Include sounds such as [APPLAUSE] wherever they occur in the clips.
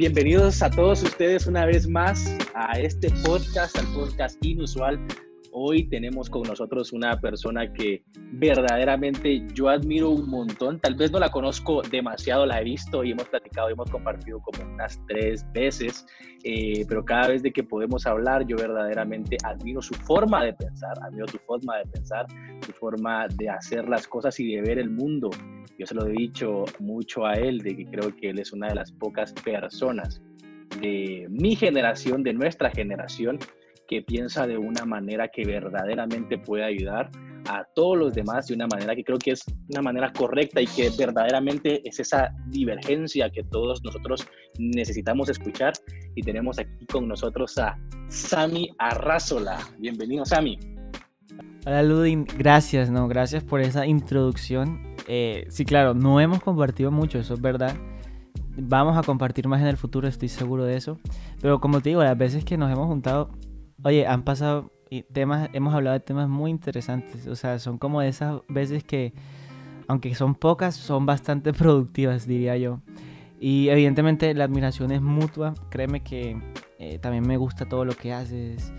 Bienvenidos a todos ustedes una vez más a este podcast, al podcast inusual. Hoy tenemos con nosotros una persona que verdaderamente yo admiro un montón. Tal vez no la conozco demasiado, la he visto y hemos platicado y hemos compartido como unas tres veces, eh, pero cada vez de que podemos hablar, yo verdaderamente admiro su forma de pensar, admiro tu forma de pensar, su forma de hacer las cosas y de ver el mundo. Yo se lo he dicho mucho a él, de que creo que él es una de las pocas personas de mi generación, de nuestra generación, que piensa de una manera que verdaderamente puede ayudar a todos los demás de una manera que creo que es una manera correcta y que verdaderamente es esa divergencia que todos nosotros necesitamos escuchar. Y tenemos aquí con nosotros a Sami Arrazola. Bienvenido, Sami. Hola, Ludin. Gracias, ¿no? Gracias por esa introducción eh, sí, claro, no hemos compartido mucho, eso es verdad. Vamos a compartir más en el futuro, estoy seguro de eso. Pero como te digo, las veces que nos hemos juntado, oye, han pasado temas, hemos hablado de temas muy interesantes. O sea, son como esas veces que, aunque son pocas, son bastante [LAUGHS] productivas, diría yo. Y evidentemente la admiración es mutua. Créeme que eh, también me gusta todo lo que haces.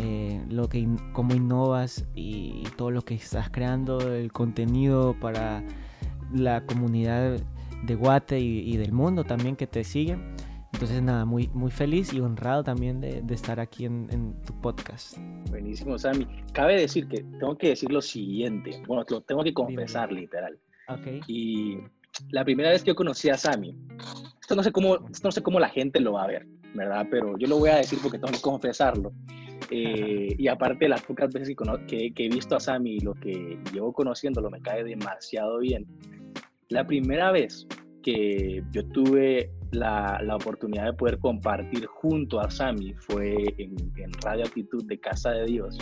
Eh, lo que cómo innovas y todo lo que estás creando, el contenido para la comunidad de Guate y, del mundo también que te sigue. Entonces nada, muy, muy feliz y honrado también de, estar aquí en, tu podcast. Buenísimo, Sammy. Cabe decir que tengo que decir lo siguiente. Bueno, lo tengo que confesar literal. Okay. Y la primera vez que yo conocí a Sammy, esto no sé cómo, no sé cómo la gente lo va a ver, ¿verdad? Pero yo lo voy a decir porque tengo que confesarlo. Eh, y aparte, las pocas veces que, he visto a Sammy y lo que llevo conociéndolo me cae demasiado bien. La primera vez que yo tuve la, la oportunidad de poder compartir junto a Sammy fue en, en Radio Actitud de Casa de Dios.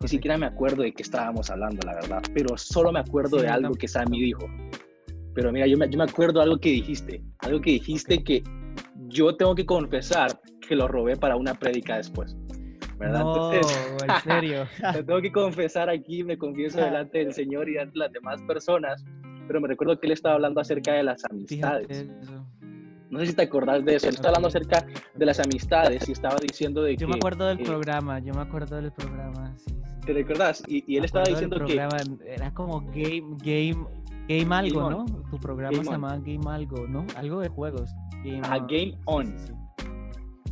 Ni siquiera me acuerdo de qué estábamos hablando, la verdad, pero solo me acuerdo de algo que Sammy dijo. Pero mira, yo me, yo me acuerdo de algo que dijiste, algo que dijiste que yo tengo que confesar que lo robé para una prédica después. ¿verdad? No, en serio. [LAUGHS] te tengo que confesar aquí, me confieso delante del Señor y ante las demás personas, pero me recuerdo que él estaba hablando acerca de las amistades. No sé si te acordás de eso. Él estaba hablando acerca de las amistades y estaba diciendo de yo que... Yo me acuerdo del programa, yo me acuerdo del programa, sí, ¿Te recordás? Y, él estaba diciendo que... Era como game, game, game algo, ¿no? Tu programa se llamaba Game algo, ¿no? Algo de juegos. Game ah, Game On.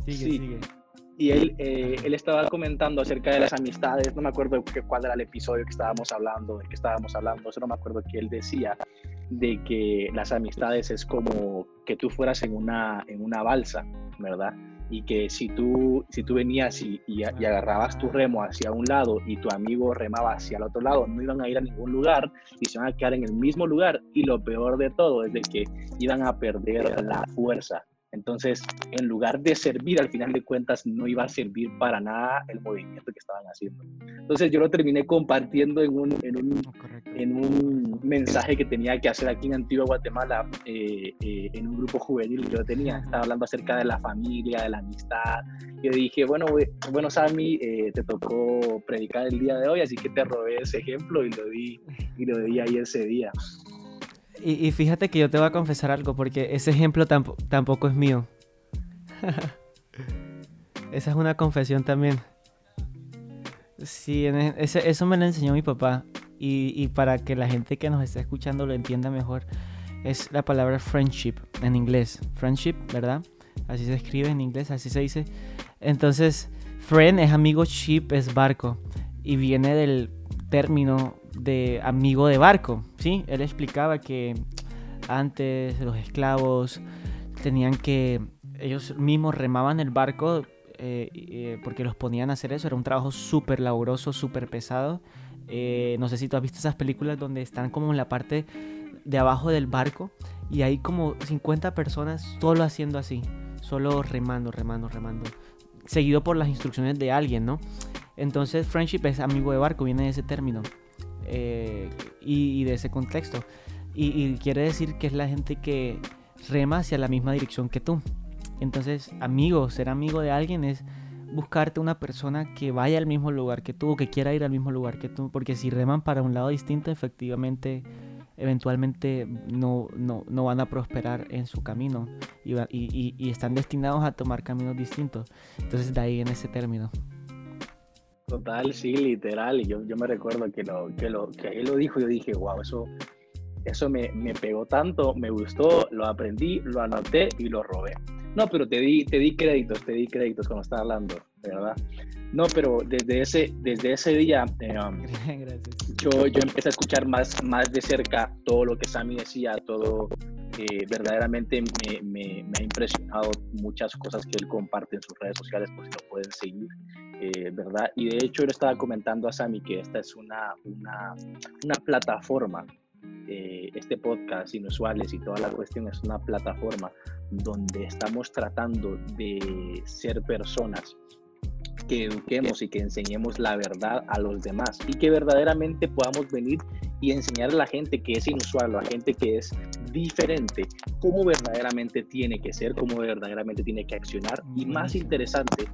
Sigue, sigue y él, eh, él estaba comentando acerca de las amistades, no me acuerdo cuál era el episodio que estábamos hablando, de que estábamos hablando, eso no me acuerdo que él decía, de que las amistades es como que tú fueras en una, en una balsa, ¿verdad? Y que si tú, si tú venías y, y, agarrabas tu remo hacia un lado y tu amigo remaba hacia el otro lado, no iban a ir a ningún lugar y se iban a quedar en el mismo lugar. Y lo peor de todo es de que iban a perder la fuerza entonces, en lugar de servir, al final de cuentas, no iba a servir para nada el movimiento que estaban haciendo. Entonces, yo lo terminé compartiendo en un, en un, en un mensaje que tenía que hacer aquí en Antigua Guatemala, eh, eh, en un grupo juvenil que yo tenía. Estaba hablando acerca de la familia, de la amistad. Yo dije, bueno, bueno Sammy, eh, te tocó predicar el día de hoy, así que te robé ese ejemplo y lo di, y lo di ahí ese día. Y, fíjate que yo te voy a confesar algo, porque ese ejemplo tampoco es mío. [LAUGHS] Esa es una confesión también. Sí, e, eso me lo enseñó mi papá. Y, para que la gente que nos está escuchando lo entienda mejor, es la palabra friendship en inglés. Friendship, ¿verdad? Así se escribe en inglés, así se dice. Entonces, friend es amigo, ship es barco. Y viene del término de amigo de barco, ¿sí? Él explicaba que antes los esclavos tenían que, ellos mismos remaban el barco eh, eh, porque los ponían a hacer eso, era un trabajo súper laburoso, súper pesado. Eh, no sé si tú has visto esas películas donde están como en la parte de abajo del barco y hay como 50 personas solo haciendo así, solo remando, remando, remando, seguido por las instrucciones de alguien, ¿no? Entonces friendship es amigo de barco, viene de ese término. Eh, y, de ese contexto. Y, quiere decir que es la gente que rema hacia la misma dirección que tú. Entonces, amigo, ser amigo de alguien es buscarte una persona que vaya al mismo lugar que tú o que quiera ir al mismo lugar que tú, porque si reman para un lado distinto, efectivamente, eventualmente no, no, no van a prosperar en su camino y, y, están destinados a tomar caminos distintos. Entonces de ahí en ese término. Total, sí, literal. Y yo, yo me recuerdo que, lo, que, lo, que él lo dijo, yo dije, wow, eso, eso me, me pegó tanto, me gustó, lo aprendí, lo anoté y lo robé. No, pero te di, te di créditos, te di créditos cuando estaba hablando, ¿verdad? No, pero desde ese, desde ese día eh, um, [LAUGHS] yo, yo empecé a escuchar más, más de cerca todo lo que Sammy decía, todo, eh, verdaderamente me, me, me, ha impresionado muchas cosas que él comparte en sus redes sociales, por si lo pueden seguir, eh, ¿verdad? Y de hecho, yo le estaba comentando a Sammy que esta es una, una, una plataforma eh, este podcast Inusuales y toda la cuestión es una plataforma donde estamos tratando de ser personas que eduquemos y que enseñemos la verdad a los demás y que verdaderamente podamos venir y enseñar a la gente que es inusual, a la gente que es diferente, cómo verdaderamente tiene que ser, cómo verdaderamente tiene que accionar y más interesante,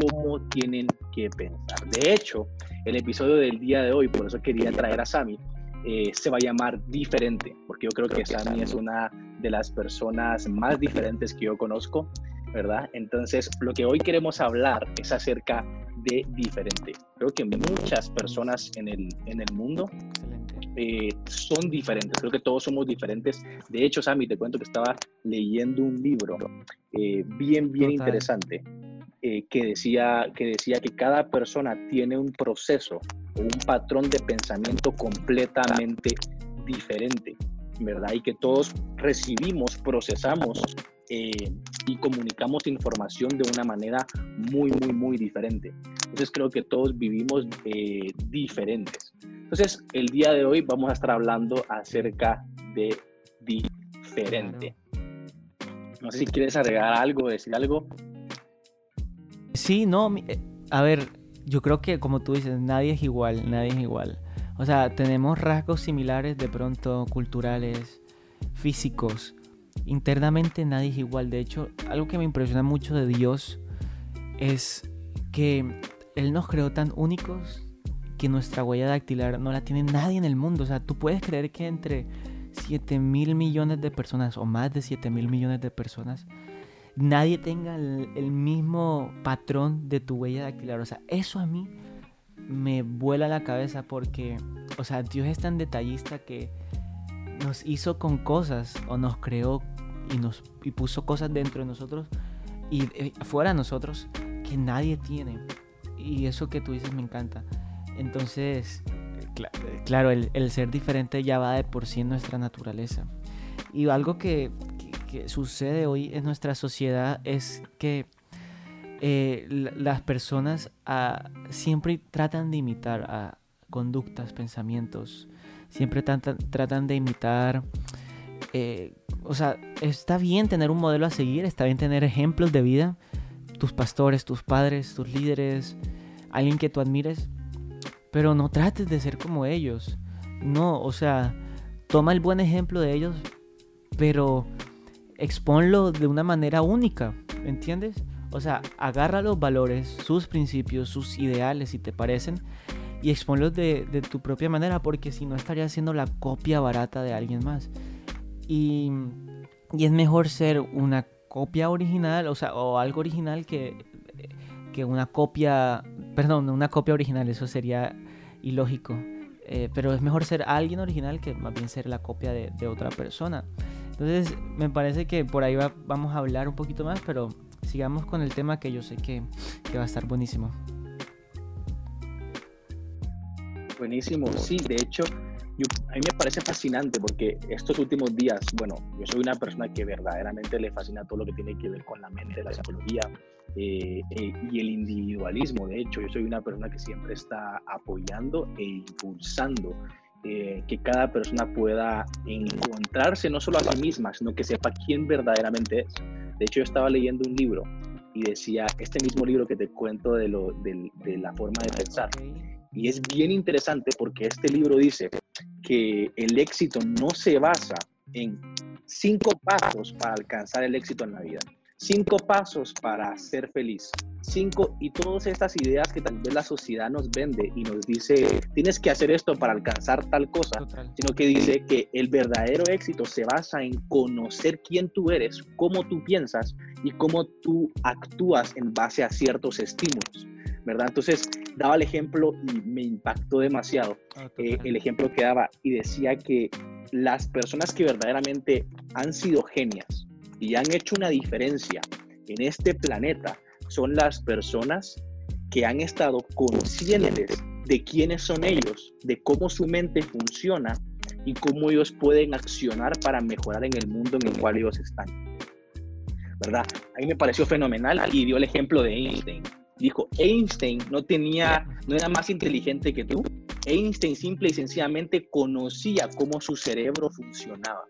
cómo tienen que pensar. De hecho, el episodio del día de hoy, por eso quería traer a Sami, eh, se va a llamar diferente, porque yo creo, que, Sammy es una de las personas más diferentes que yo conozco, ¿verdad? Entonces, lo que hoy queremos hablar es acerca de diferente. Creo que muchas personas en el, en el mundo eh, son diferentes, creo que todos somos diferentes. De hecho, Sammy, te cuento que estaba leyendo un libro eh, bien, bien interesante que, decía, que decía que cada persona tiene un proceso un patrón de pensamiento completamente diferente, ¿verdad? Y que todos recibimos, procesamos eh, y comunicamos información de una manera muy, muy, muy diferente. Entonces creo que todos vivimos eh, diferentes. Entonces el día de hoy vamos a estar hablando acerca de diferente. No sé si quieres agregar algo, decir algo. Sí, no, eh, a ver, yo creo que como tú dices, nadie es igual, nadie es igual. O sea, tenemos rasgos similares de pronto culturales, físicos. Internamente nadie es igual. De hecho, algo que me impresiona mucho de Dios es que Él nos creó tan únicos que nuestra huella dactilar no la tiene nadie en el mundo. O sea, tú puedes creer que entre 7 mil millones de personas o más de 7 mil millones de personas nadie tenga el, mismo patrón de tu huella dactilar. O sea, eso a mí me vuela la cabeza porque, o sea, Dios es tan detallista que nos hizo con cosas o nos creó y nos y puso cosas dentro de nosotros y eh, fuera de nosotros que nadie tiene. Y eso que tú dices me encanta. Entonces, claro, el, el ser diferente ya va de por sí en nuestra naturaleza. Y algo que, que sucede hoy en nuestra sociedad es que eh, las personas ah, siempre tratan de imitar conductas, pensamientos, siempre tratan, de imitar, eh, o sea, está bien tener un modelo a seguir, está bien tener ejemplos de vida, tus pastores, tus padres, tus líderes, alguien que tú admires, pero no trates de ser como ellos, no, o sea, toma el buen ejemplo de ellos, pero exponlo de una manera única, ¿entiendes? O sea, agarra los valores, sus principios, sus ideales, si te parecen, y exponlos de, tu propia manera, porque si no estarías haciendo la copia barata de alguien más. Y, es mejor ser una copia original, o sea, o algo original que, que una copia, perdón, una copia original, eso sería ilógico. Eh, pero es mejor ser alguien original que más bien ser la copia de, de otra persona. Entonces, me parece que por ahí vamos a hablar un poquito más, pero sigamos con el tema que yo sé que, va a estar buenísimo. Buenísimo, sí, de hecho, a mí me parece fascinante porque estos últimos días, bueno, yo soy una persona que verdaderamente le fascina todo lo que tiene que ver con la mente, la psicología eh, eh, y el individualismo. De hecho, yo soy una persona que siempre está apoyando e impulsando eh, que cada persona pueda encontrarse no solo a sí misma, sino que sepa quién verdaderamente es. De hecho, yo estaba leyendo un libro y decía, este mismo libro que te cuento de, lo, de, de la forma de pensar. Y es bien interesante porque este libro dice que el éxito no se basa en cinco pasos para alcanzar el éxito en la vida, cinco pasos para ser feliz. Cinco, y todas estas ideas que tal vez la sociedad nos vende y nos dice, tienes que hacer esto para alcanzar tal cosa, sino que dice que el verdadero éxito se basa en conocer quién tú eres, cómo tú piensas y cómo tú actúas en base a ciertos estímulos. ¿verdad? Entonces, daba el ejemplo y me impactó demasiado ah, eh, el ejemplo que daba y decía que las personas que verdaderamente han sido genias y han hecho una diferencia en este planeta son las personas que han estado conscientes de quiénes son ellos, de cómo su mente funciona y cómo ellos pueden accionar para mejorar en el mundo en el cual ellos están. ¿Verdad? A mí me pareció fenomenal y dio el ejemplo de Einstein dijo, Einstein no tenía, no era más inteligente que tú. Einstein simple y sencillamente conocía cómo su cerebro funcionaba.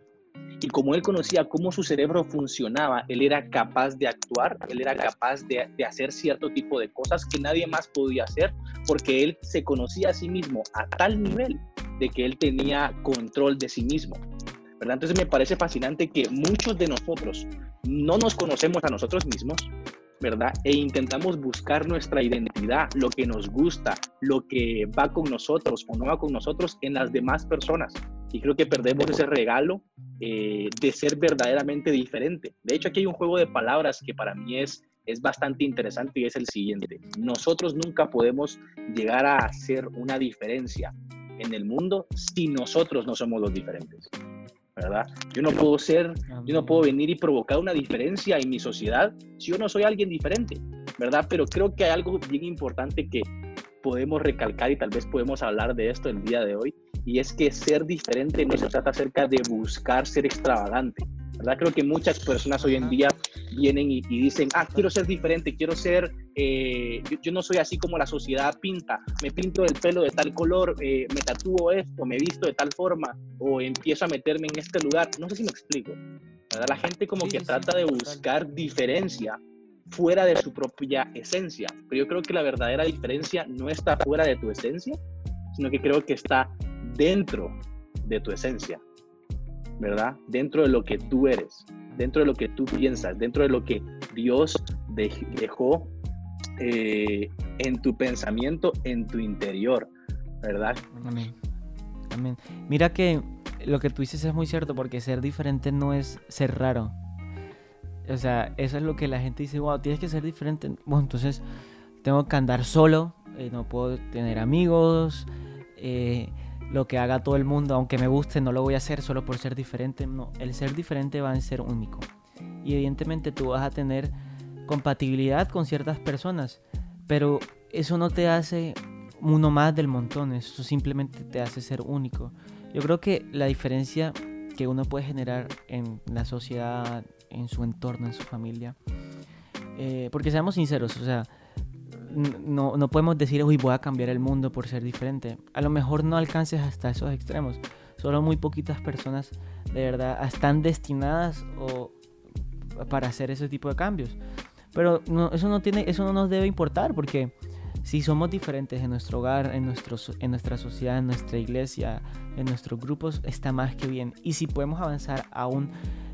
Y como él conocía cómo su cerebro funcionaba, él era capaz de actuar, él era capaz de, hacer cierto tipo de cosas que nadie más podía hacer, porque él se conocía a sí mismo a tal nivel de que él tenía control de sí mismo. ¿verdad? Entonces me parece fascinante que muchos de nosotros no nos conocemos a nosotros mismos, ¿verdad? E intentamos buscar nuestra identidad, lo que nos gusta, lo que va con nosotros o no va con nosotros en las demás personas. Y creo que perdemos ese regalo eh, de ser verdaderamente diferente. De hecho, aquí hay un juego de palabras que para mí es, es bastante interesante y es el siguiente. Nosotros nunca podemos llegar a hacer una diferencia en el mundo si nosotros no somos los diferentes. ¿verdad? Yo no puedo ser, yo no puedo venir y provocar una diferencia en mi sociedad si yo no soy alguien diferente, ¿verdad? Pero creo que hay algo bien importante que podemos recalcar y tal vez podemos hablar de esto el día de hoy, y es que ser diferente no se trata acerca de buscar ser extravagante, ¿verdad? Creo que muchas personas hoy en día vienen y, dicen, ah, quiero ser diferente, quiero ser, eh, yo, no soy así como la sociedad pinta, me pinto el pelo de tal color, eh, me tatúo esto, me visto de tal forma, o empiezo a meterme en este lugar. No sé si me explico. ¿verdad? La gente como que trata de buscar diferencia fuera de su propia esencia, pero yo creo que la verdadera diferencia no está fuera de tu esencia, sino que creo que está dentro de tu esencia. ¿verdad? Dentro de lo que tú eres, dentro de lo que tú piensas, dentro de lo que Dios dejó eh, en tu pensamiento, en tu interior, ¿verdad? Amén. Amén. Mira que lo que tú dices es muy cierto porque ser diferente no es ser raro. O sea, eso es lo que la gente dice, wow, tienes que ser diferente. Bueno, entonces tengo que andar solo, eh, no puedo tener amigos, eh, lo que haga todo el mundo, aunque me guste, no lo voy a hacer solo por ser diferente. No, el ser diferente va a ser único. Y evidentemente tú vas a tener compatibilidad con ciertas personas, pero eso no te hace uno más del montón, eso simplemente te hace ser único. Yo creo que la diferencia que uno puede generar en la sociedad, en su entorno, en su familia, eh, porque seamos sinceros, o sea, no, no podemos decir, uy, voy a cambiar el mundo por ser diferente. A lo mejor no alcances hasta esos extremos. Solo muy poquitas personas de verdad están destinadas o para hacer ese tipo de cambios. Pero eso, no tiene, eso no nos debe importar porque si somos diferentes en nuestro hogar, en, nuestro, en nuestra sociedad, en nuestra iglesia, en nuestros grupos, está más que bien. Y si podemos avanzar a un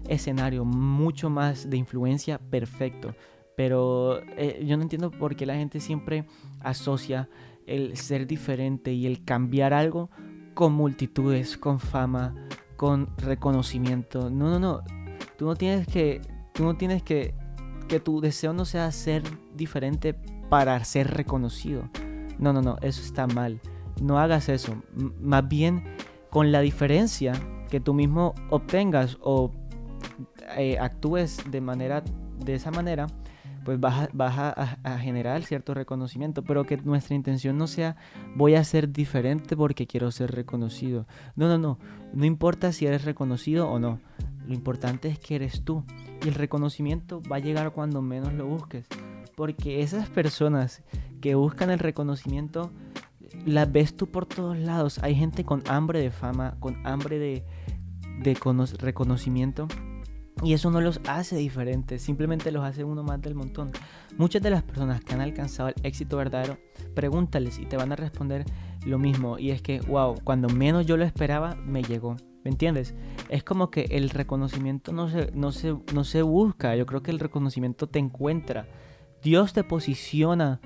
escenario mucho más de influencia, perfecto. Pero eh, yo no entiendo por qué la gente siempre asocia el ser diferente y el cambiar algo con multitudes, con fama, con reconocimiento. No, no, no. Tú no tienes que, tú no tienes que, que tu deseo no sea ser diferente para ser reconocido. No, no, no, eso está mal. No hagas eso. más bien, con la diferencia que tú mismo obtengas o eh, actúes de manera de esa manera, pues vas, a, generar cierto reconocimiento, pero que nuestra intención no sea voy a ser diferente porque quiero ser reconocido. No, no, no, no importa si eres reconocido o no, lo importante es que eres tú. Y el reconocimiento va a llegar cuando menos lo busques, porque esas personas que buscan el reconocimiento las ves tú por todos lados. Hay gente con hambre de fama, con hambre de, de reconocimiento y eso no los hace diferentes, simplemente los hace uno más del montón. Muchas de las personas que han alcanzado el éxito verdadero, pregúntales y te van a responder lo mismo. Y es que, wow, cuando menos yo lo esperaba, me llegó. ¿Me entiendes? Es como que el reconocimiento no se, no, se, no se busca, yo creo que el reconocimiento te encuentra. Dios te posiciona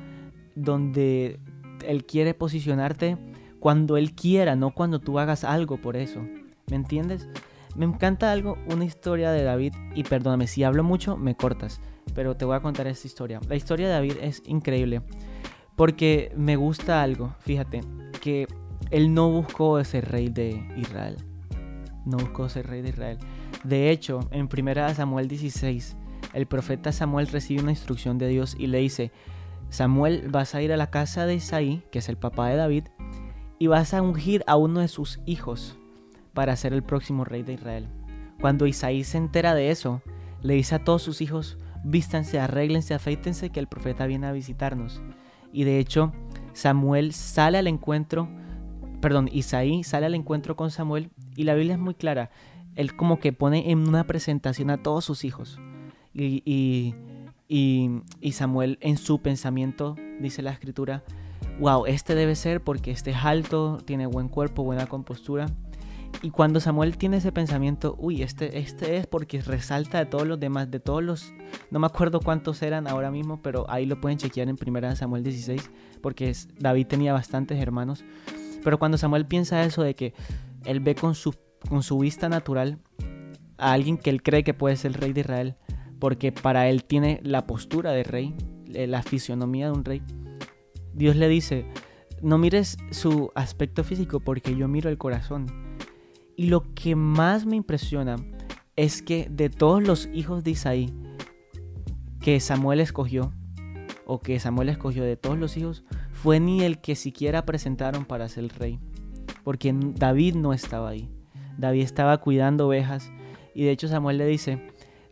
donde Él quiere posicionarte cuando Él quiera, no cuando tú hagas algo por eso. ¿Me entiendes? Me encanta algo, una historia de David, y perdóname, si hablo mucho, me cortas, pero te voy a contar esta historia. La historia de David es increíble, porque me gusta algo, fíjate, que él no buscó ser rey de Israel. No buscó ser rey de Israel. De hecho, en 1 Samuel 16, el profeta Samuel recibe una instrucción de Dios y le dice, Samuel, vas a ir a la casa de Isaí, que es el papá de David, y vas a ungir a uno de sus hijos para ser el próximo rey de Israel. Cuando Isaí se entera de eso, le dice a todos sus hijos, vístanse, arréglense, afeítense, que el profeta viene a visitarnos. Y de hecho, Samuel sale al encuentro, perdón, Isaí sale al encuentro con Samuel y la Biblia es muy clara. Él como que pone en una presentación a todos sus hijos. Y, y, y, Samuel en su pensamiento, dice la escritura, wow, este debe ser porque este es alto, tiene buen cuerpo, buena compostura. Y cuando Samuel tiene ese pensamiento, uy, este, este es porque resalta de todos los demás, de todos los, no me acuerdo cuántos eran ahora mismo, pero ahí lo pueden chequear en primera Samuel 16, porque David tenía bastantes hermanos. Pero cuando Samuel piensa eso de que él ve con su, con su vista natural a alguien que él cree que puede ser el rey de Israel, porque para él tiene la postura de rey, eh, la fisionomía de un rey. Dios le dice, no mires su aspecto físico porque yo miro el corazón. Y lo que más me impresiona es que de todos los hijos de Isaí que Samuel escogió, o que Samuel escogió de todos los hijos, fue ni el que siquiera presentaron para ser rey. Porque David no estaba ahí. David estaba cuidando ovejas. Y de hecho Samuel le dice,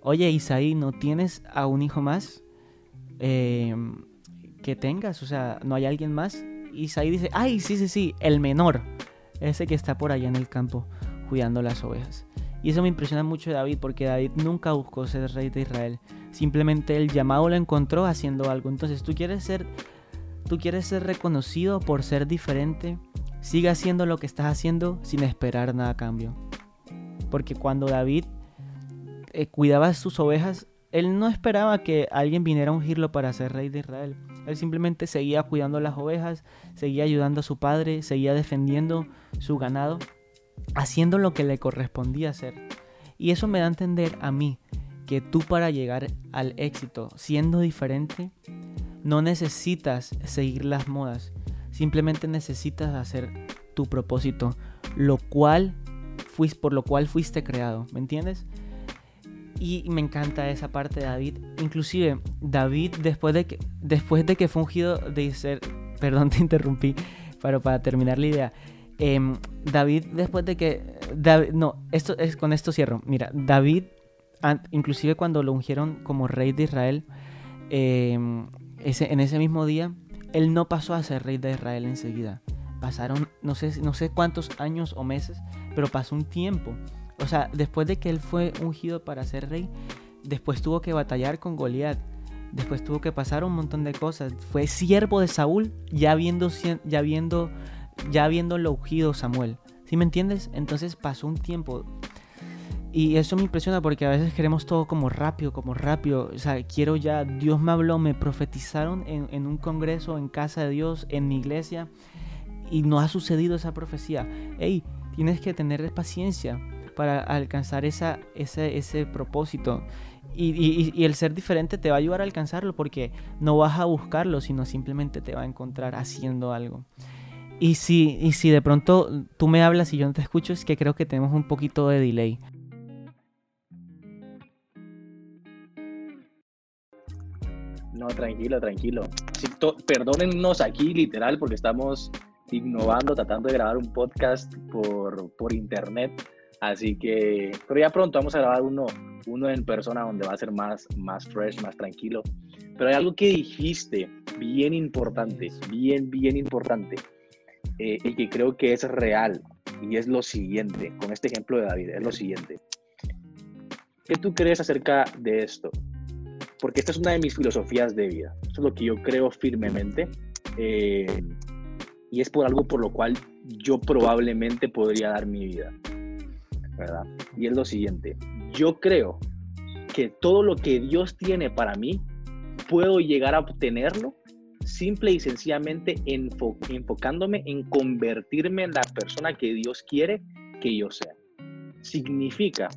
oye Isaí, ¿no tienes a un hijo más em, que tengas? O sea, ¿no hay alguien más? Isaí dice, ay, sí, sí, sí, el menor. Ese que está por allá en el campo cuidando las ovejas. Y eso me impresiona mucho David porque David nunca buscó ser rey de Israel. Simplemente el llamado lo encontró haciendo algo. Entonces tú quieres ser, tú quieres ser reconocido por ser diferente. Sigue haciendo lo que estás haciendo sin esperar nada a cambio. Porque cuando David eh, cuidaba sus ovejas, él no esperaba que alguien viniera a ungirlo para ser rey de Israel. Él simplemente seguía cuidando las ovejas, seguía ayudando a su padre, seguía defendiendo su ganado, haciendo lo que le correspondía hacer. Y eso me da a entender a mí que tú para llegar al éxito siendo diferente, no necesitas seguir las modas, simplemente necesitas hacer tu propósito, lo cual fuiste, por lo cual fuiste creado, ¿me entiendes? Y me encanta esa parte de David. Inclusive, David, después de que, después de que fue ungido de ser... Perdón, [LAUGHS] te interrumpí, pero para terminar la idea. Em, David, después de que... no, esto es, con esto cierro. Mira, David, inclusive cuando lo ungieron como rey de Israel, em, ese, en ese mismo día, él no pasó a ser rey de Israel enseguida. Pasaron, no sé, no sé cuántos años o meses, pero pasó un tiempo. O sea, después de que él fue ungido para ser rey, después tuvo que batallar con Goliat. Después tuvo que pasar un montón de cosas. Fue siervo de Saúl, ya viendo, ya viendo, ya lo ungido Samuel. ¿Sí me entiendes? Entonces pasó un tiempo. Y eso me impresiona porque a veces queremos todo como rápido, como rápido. O sea, quiero ya, Dios me habló, me profetizaron en, un congreso, en casa de Dios, en mi iglesia. Y no ha sucedido esa profecía. Hey, tienes que tener paciencia para alcanzar esa, ese, ese propósito. Y, el ser diferente te va a ayudar a alcanzarlo porque no vas a buscarlo, sino simplemente te va a encontrar haciendo algo. Y si, y si de pronto tú me hablas y yo no te escucho, es que creo que tenemos un poquito de delay. No, tranquilo, tranquilo. perdónennos aquí literal porque estamos innovando, tratando de grabar un podcast por, por internet Así que, pero ya pronto vamos a grabar uno, uno en persona donde va a ser más, más fresh, más tranquilo. Pero hay algo que dijiste bien importante, bien, bien importante, eh, y que creo que es real, y es lo siguiente, con este ejemplo de David, es lo siguiente. ¿Qué tú crees acerca de esto? Porque esta es una de mis filosofías de vida. Esto es lo que yo creo firmemente. Eh, y es por algo por lo cual yo probablemente podría dar mi vida. ¿verdad? Y es lo siguiente, yo creo que todo lo que Dios tiene para mí, puedo llegar a obtenerlo simple y sencillamente enfocándome en convertirme en la persona que Dios quiere que yo sea. Significa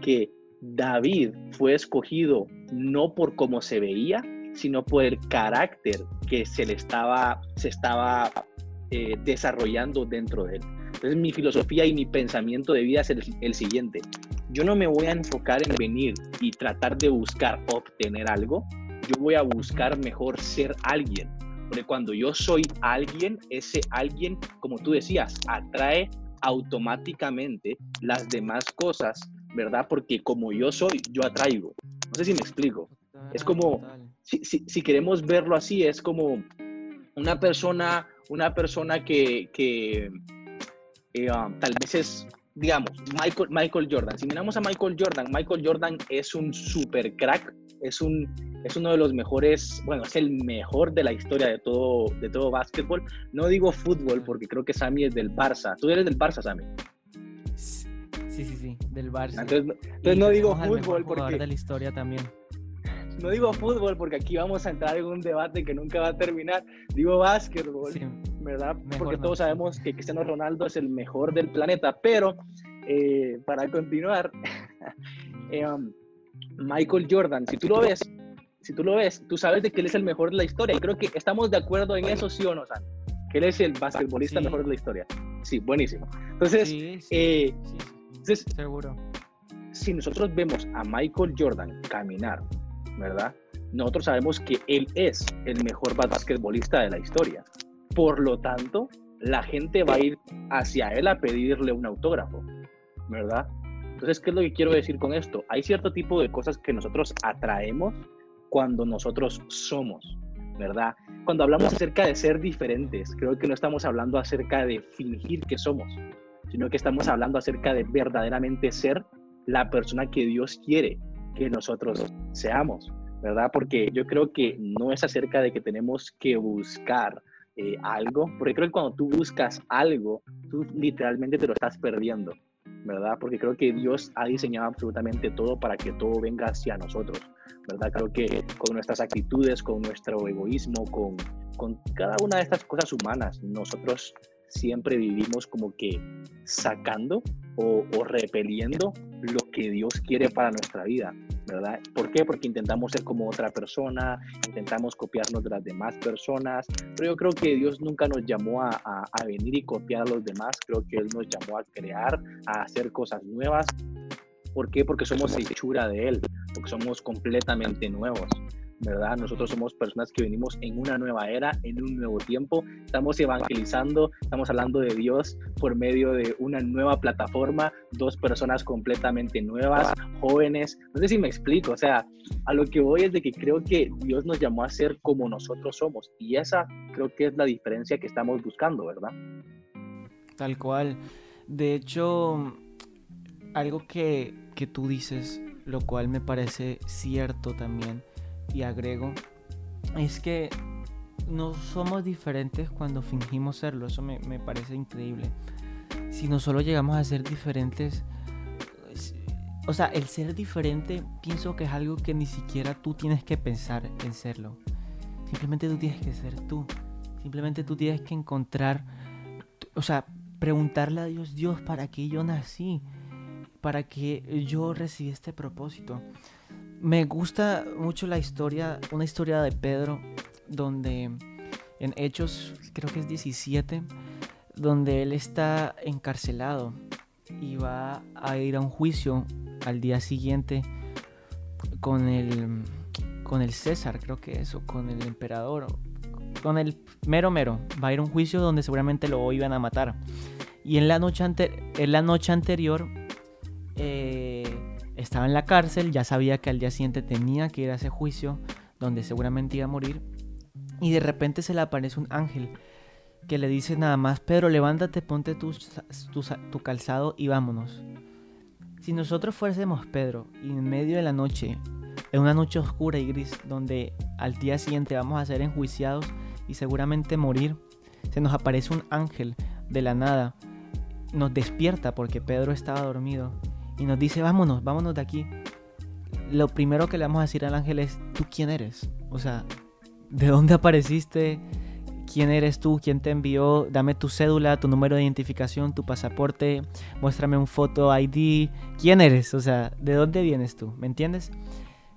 que David fue escogido no por cómo se veía, sino por el carácter que se le estaba, se estaba eh, desarrollando dentro de él. Entonces mi filosofía y mi pensamiento de vida es el, el siguiente. Yo no me voy a enfocar en venir y tratar de buscar obtener algo, yo voy a buscar mejor ser alguien. Porque cuando yo soy alguien, ese alguien, como tú decías, atrae automáticamente las demás cosas, ¿verdad? Porque como yo soy, yo atraigo. No sé si me explico. Es como, si, si, queremos verlo así, es como una persona, una persona que, que eh, um, tal vez es, digamos, Michael, Michael Jordan. Si miramos a Michael Jordan, Michael Jordan es un super crack, es, un, es uno de los mejores, bueno, es el mejor de la historia de todo, de todo básquetbol. No digo fútbol porque creo que Sammy es del Barça. ¿Tú eres del Barça, Sammy? Sí, sí, sí, del Barça. Entonces, entonces no digo fútbol porque... de la historia también. No digo fútbol porque aquí vamos a entrar en un debate que nunca va a terminar. Digo básquetbol, ¿verdad? porque todos sabemos que Cristiano Ronaldo es el mejor del planeta. Pero eh, para continuar, [LAUGHS] eh, um, Michael Jordan, si tú lo ves, si tú lo ves, tú sabes de que él es el mejor de la historia. Y creo que estamos de acuerdo en eso, sí o no, Sam? Que él es el basquetbolista mejor de la historia. Sí, buenísimo. Entonces, eh, seguro. Si nosotros vemos a Michael Jordan caminar, ¿verdad? Nosotros sabemos que él es el mejor basquetbolista de la historia. Por lo tanto, la gente va a ir hacia él a pedirle un autógrafo, ¿verdad? Entonces, ¿qué es lo que quiero decir con esto? Hay cierto tipo de cosas que nosotros atraemos cuando nosotros somos, ¿verdad? Cuando hablamos acerca de ser diferentes, creo que no estamos hablando acerca de fingir que somos, sino que estamos hablando acerca de verdaderamente ser la persona que Dios quiere que nosotros seamos, ¿verdad? Porque yo creo que no es acerca de que tenemos que buscar eh, algo, porque creo que cuando tú buscas algo, tú literalmente te lo estás perdiendo. ¿Verdad? Porque creo que Dios ha diseñado absolutamente todo para que todo venga hacia nosotros, ¿verdad? Creo que con nuestras actitudes, con nuestro egoísmo, con, con cada una de estas cosas humanas, nosotros siempre vivimos como que sacando o, o repeliendo lo que Dios quiere para nuestra vida, ¿verdad? ¿Por qué? Porque intentamos ser como otra persona, intentamos copiarnos de las demás personas, pero yo creo que Dios nunca nos llamó a, a, venir y copiar a los demás, creo que Él nos llamó a crear, a hacer cosas nuevas. ¿Por qué? Porque somos hechura de Él, porque somos completamente nuevos. ¿Verdad? Nosotros somos personas que venimos en una nueva era, en un nuevo tiempo. Estamos evangelizando, estamos hablando de Dios por medio de una nueva plataforma, dos personas completamente nuevas, jóvenes. No sé si me explico, o sea, a lo que voy es de que creo que Dios nos llamó a ser como nosotros somos y esa creo que es la diferencia que estamos buscando, ¿verdad? Tal cual. De hecho, algo que, que tú dices, lo cual me parece cierto también, y agrego es que no somos diferentes cuando fingimos serlo. Eso me, parece increíble. Si no solo llegamos a ser diferentes, o sea, el ser diferente pienso que es algo que ni siquiera tú tienes que pensar en serlo. Simplemente tú tienes que ser tú. Simplemente tú tienes que encontrar, o sea, preguntarle a Dios, Dios, ¿para qué yo nací? ¿Para qué yo recibí este propósito? Me gusta mucho la historia, una historia de Pedro, donde en Hechos, creo que es 17, donde él está encarcelado y va a ir a un juicio al día siguiente con el, con el César, creo que eso, con el emperador, con el mero mero. Va a ir a un juicio donde seguramente lo iban a matar. Y en la noche, en la noche anterior, eh, estaba en la cárcel, ya sabía que al día siguiente tenía que ir a ese juicio donde seguramente iba a morir. Y de repente se le aparece un ángel que le dice nada más, Pedro, levántate, ponte tu, tu, calzado y vámonos. Si nosotros fuésemos Pedro y en medio de la noche, en una noche oscura y gris, donde al día siguiente vamos a ser enjuiciados y seguramente morir, se nos aparece un ángel de la nada nos despierta porque Pedro estaba dormido y nos dice, vámonos, vámonos de aquí. Lo primero que le vamos a decir al ángel es, ¿tú quién eres? O sea, ¿de dónde apareciste? ¿Quién eres tú? ¿Quién te envió? Dame tu cédula, tu número de identificación, tu pasaporte, muéstrame un foto ID. ¿Quién eres? O sea, ¿de dónde vienes tú? ¿Me entiendes?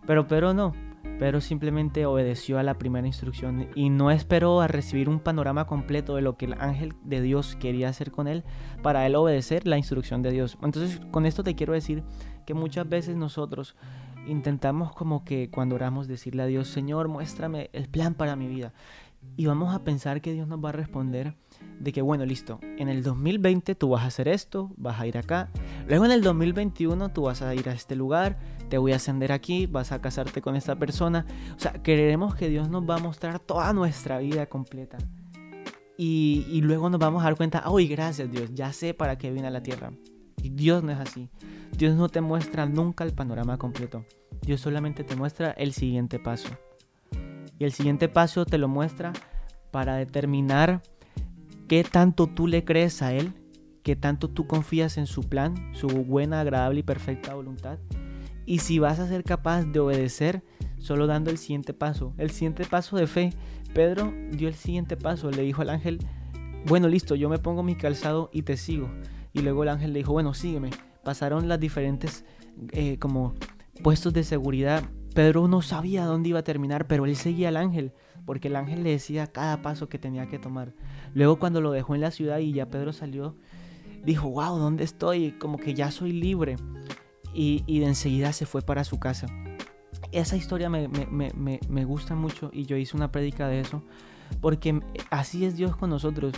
Pero Pedro no pero simplemente obedeció a la primera instrucción y no esperó a recibir un panorama completo de lo que el ángel de Dios quería hacer con él para él obedecer la instrucción de Dios. Entonces, con esto te quiero decir que muchas veces nosotros intentamos como que cuando oramos decirle a Dios, Señor, muéstrame el plan para mi vida. Y vamos a pensar que Dios nos va a responder de que, bueno, listo, en el 2020 tú vas a hacer esto, vas a ir acá, luego en el 2021 tú vas a ir a este lugar, te voy a ascender aquí, vas a casarte con esta persona. O sea, queremos que Dios nos va a mostrar toda nuestra vida completa. Y, y luego nos vamos a dar cuenta, ¡ay, gracias Dios! Ya sé para qué vine a la tierra. Y Dios no es así. Dios no te muestra nunca el panorama completo. Dios solamente te muestra el siguiente paso. Y el siguiente paso te lo muestra para determinar qué tanto tú le crees a Él, qué tanto tú confías en su plan, su buena, agradable y perfecta voluntad, y si vas a ser capaz de obedecer solo dando el siguiente paso, el siguiente paso de fe. Pedro dio el siguiente paso, le dijo al ángel, bueno, listo, yo me pongo mi calzado y te sigo. Y luego el ángel le dijo, bueno, sígueme. Pasaron las diferentes eh, como puestos de seguridad. Pedro no sabía dónde iba a terminar, pero él seguía al ángel porque el ángel le decía cada paso que tenía que tomar. Luego cuando lo dejó en la ciudad y ya Pedro salió, dijo, wow, ¿dónde estoy? Como que ya soy libre. Y, de enseguida se fue para su casa. Esa historia me, me gusta mucho y yo hice una prédica de eso, porque así es Dios con nosotros.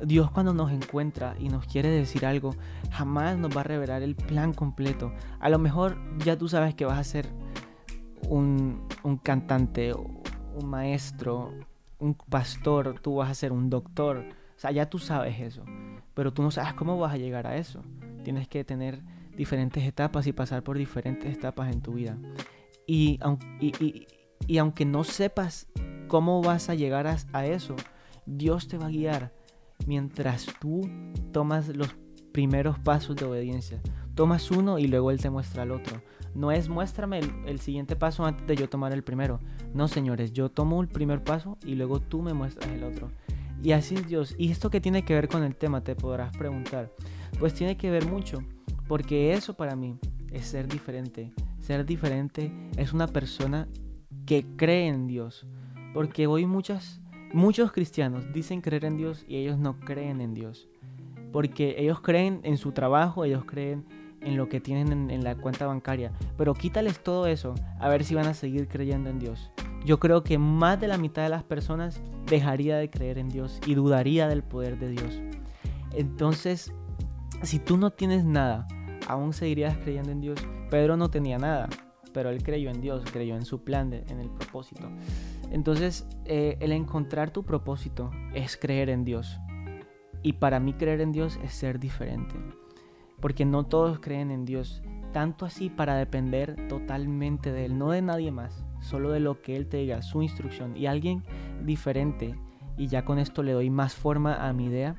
Dios cuando nos encuentra y nos quiere decir algo, jamás nos va a revelar el plan completo. A lo mejor ya tú sabes que vas a ser un, un cantante un maestro, un pastor, tú vas a ser un doctor. O sea, ya tú sabes eso, pero tú no sabes cómo vas a llegar a eso. Tienes que tener diferentes etapas y pasar por diferentes etapas en tu vida. Y, aunque no sepas cómo vas a llegar a eso, Dios te va a guiar mientras tú tomas los primeros pasos de obediencia. Tomas uno y luego Él te muestra el otro. No es muéstrame el, siguiente paso antes de yo tomar el primero. No, señores, yo tomo el primer paso y luego tú me muestras el otro. Y así es Dios. ¿Y esto qué tiene que ver con el tema? Te podrás preguntar. Pues tiene que ver mucho, porque eso para mí es ser diferente. Ser diferente es una persona que cree en Dios. Porque hoy muchas, muchos cristianos dicen creer en Dios y ellos no creen en Dios. Porque ellos creen en su trabajo, ellos creen en lo que tienen en, la cuenta bancaria. Pero quítales todo eso, a ver si van a seguir creyendo en Dios. Yo creo que más de la mitad de las personas dejaría de creer en Dios y dudaría del poder de Dios. Entonces, si tú no tienes nada, aún seguirías creyendo en Dios. Pedro no tenía nada, pero él creyó en Dios, creyó en su plan, en el propósito. Entonces, eh, el encontrar tu propósito es creer en Dios. Y para mí creer en Dios es ser diferente porque no todos creen en Dios, tanto así para depender totalmente de Él, no de nadie más, solo de lo que Él te diga, su instrucción. Y alguien diferente, y ya con esto le doy más forma a mi idea,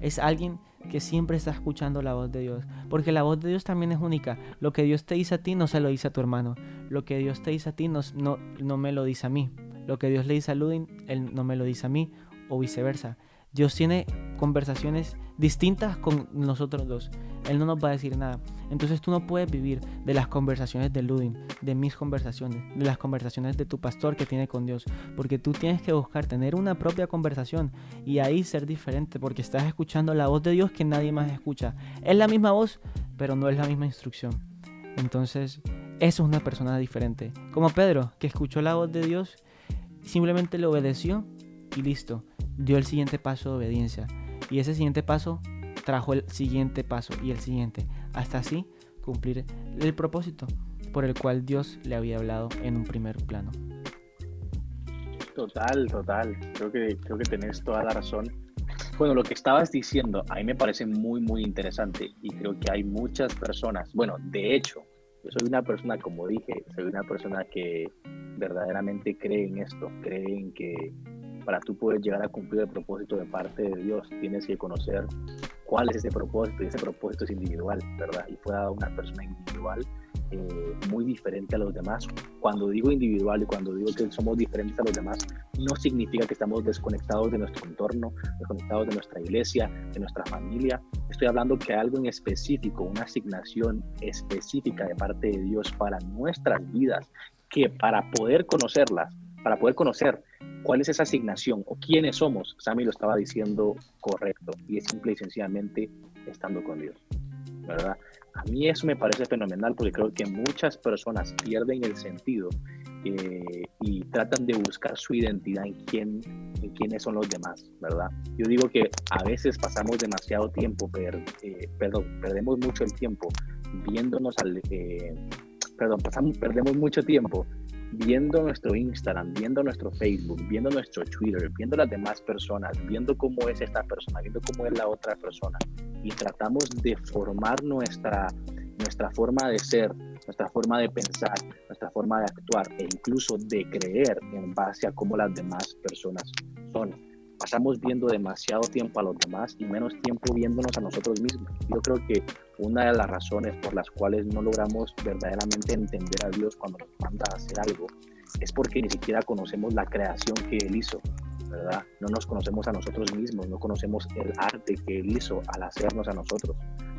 es alguien que siempre está escuchando la voz de Dios, porque la voz de Dios también es única. Lo que Dios te dice a ti no se lo dice a tu hermano, lo que Dios te dice a ti no, no, no me lo dice a mí, lo que Dios le dice a Ludin, Él no me lo dice a mí, o viceversa. Dios tiene conversaciones distintas con nosotros dos. Él no nos va a decir nada. Entonces tú no puedes vivir de las conversaciones de Ludin, de mis conversaciones, de las conversaciones de tu pastor que tiene con Dios. Porque tú tienes que buscar tener una propia conversación y ahí ser diferente porque estás escuchando la voz de Dios que nadie más escucha. Es la misma voz, pero no es la misma instrucción. Entonces, eso es una persona diferente. Como Pedro, que escuchó la voz de Dios, simplemente le obedeció y listo. Dio el siguiente paso de obediencia. Y ese siguiente paso trajo el siguiente paso y el siguiente, hasta así cumplir el propósito por el cual Dios le había hablado en un primer plano. Total, total. Creo que, creo que tenés toda la razón. Bueno, lo que estabas diciendo a mí me parece muy, muy interesante y creo que hay muchas personas, bueno, de hecho, yo soy una persona, como dije, soy una persona que verdaderamente cree en esto, cree en que para tú poder llegar a cumplir el propósito de parte de Dios, tienes que conocer cuál es ese propósito, y ese propósito es individual, ¿verdad? Y fue a una persona individual eh, muy diferente a los demás. Cuando digo individual y cuando digo que somos diferentes a los demás, no significa que estamos desconectados de nuestro entorno, desconectados de nuestra iglesia, de nuestra familia. Estoy hablando que algo en específico, una asignación específica de parte de Dios para nuestras vidas, que para poder conocerlas, para poder conocer cuál es esa asignación o quiénes somos, Sammy lo estaba diciendo correcto y es simple y sencillamente estando con Dios, ¿verdad? A mí eso me parece fenomenal porque creo que muchas personas pierden el sentido eh, y tratan de buscar su identidad en quién, en quiénes son los demás, ¿verdad? Yo digo que a veces pasamos demasiado tiempo, eh, perdón, perdemos mucho el tiempo viéndonos al, eh, perdón, pasamos, perdemos mucho tiempo viendo nuestro Instagram, viendo nuestro Facebook, viendo nuestro Twitter, viendo las demás personas, viendo cómo es esta persona, viendo cómo es la otra persona y tratamos de formar nuestra, nuestra forma de ser, nuestra forma de pensar, nuestra forma de actuar e incluso de creer en base a cómo las demás personas son. Pasamos viendo demasiado tiempo a los demás y menos tiempo viéndonos a nosotros mismos. Yo creo que una de las razones por las cuales no logramos verdaderamente entender a Dios cuando nos manda a hacer algo es porque ni siquiera conocemos la creación que Él hizo, ¿verdad? No nos conocemos a nosotros mismos, no conocemos el arte que Él hizo al hacernos a nosotros,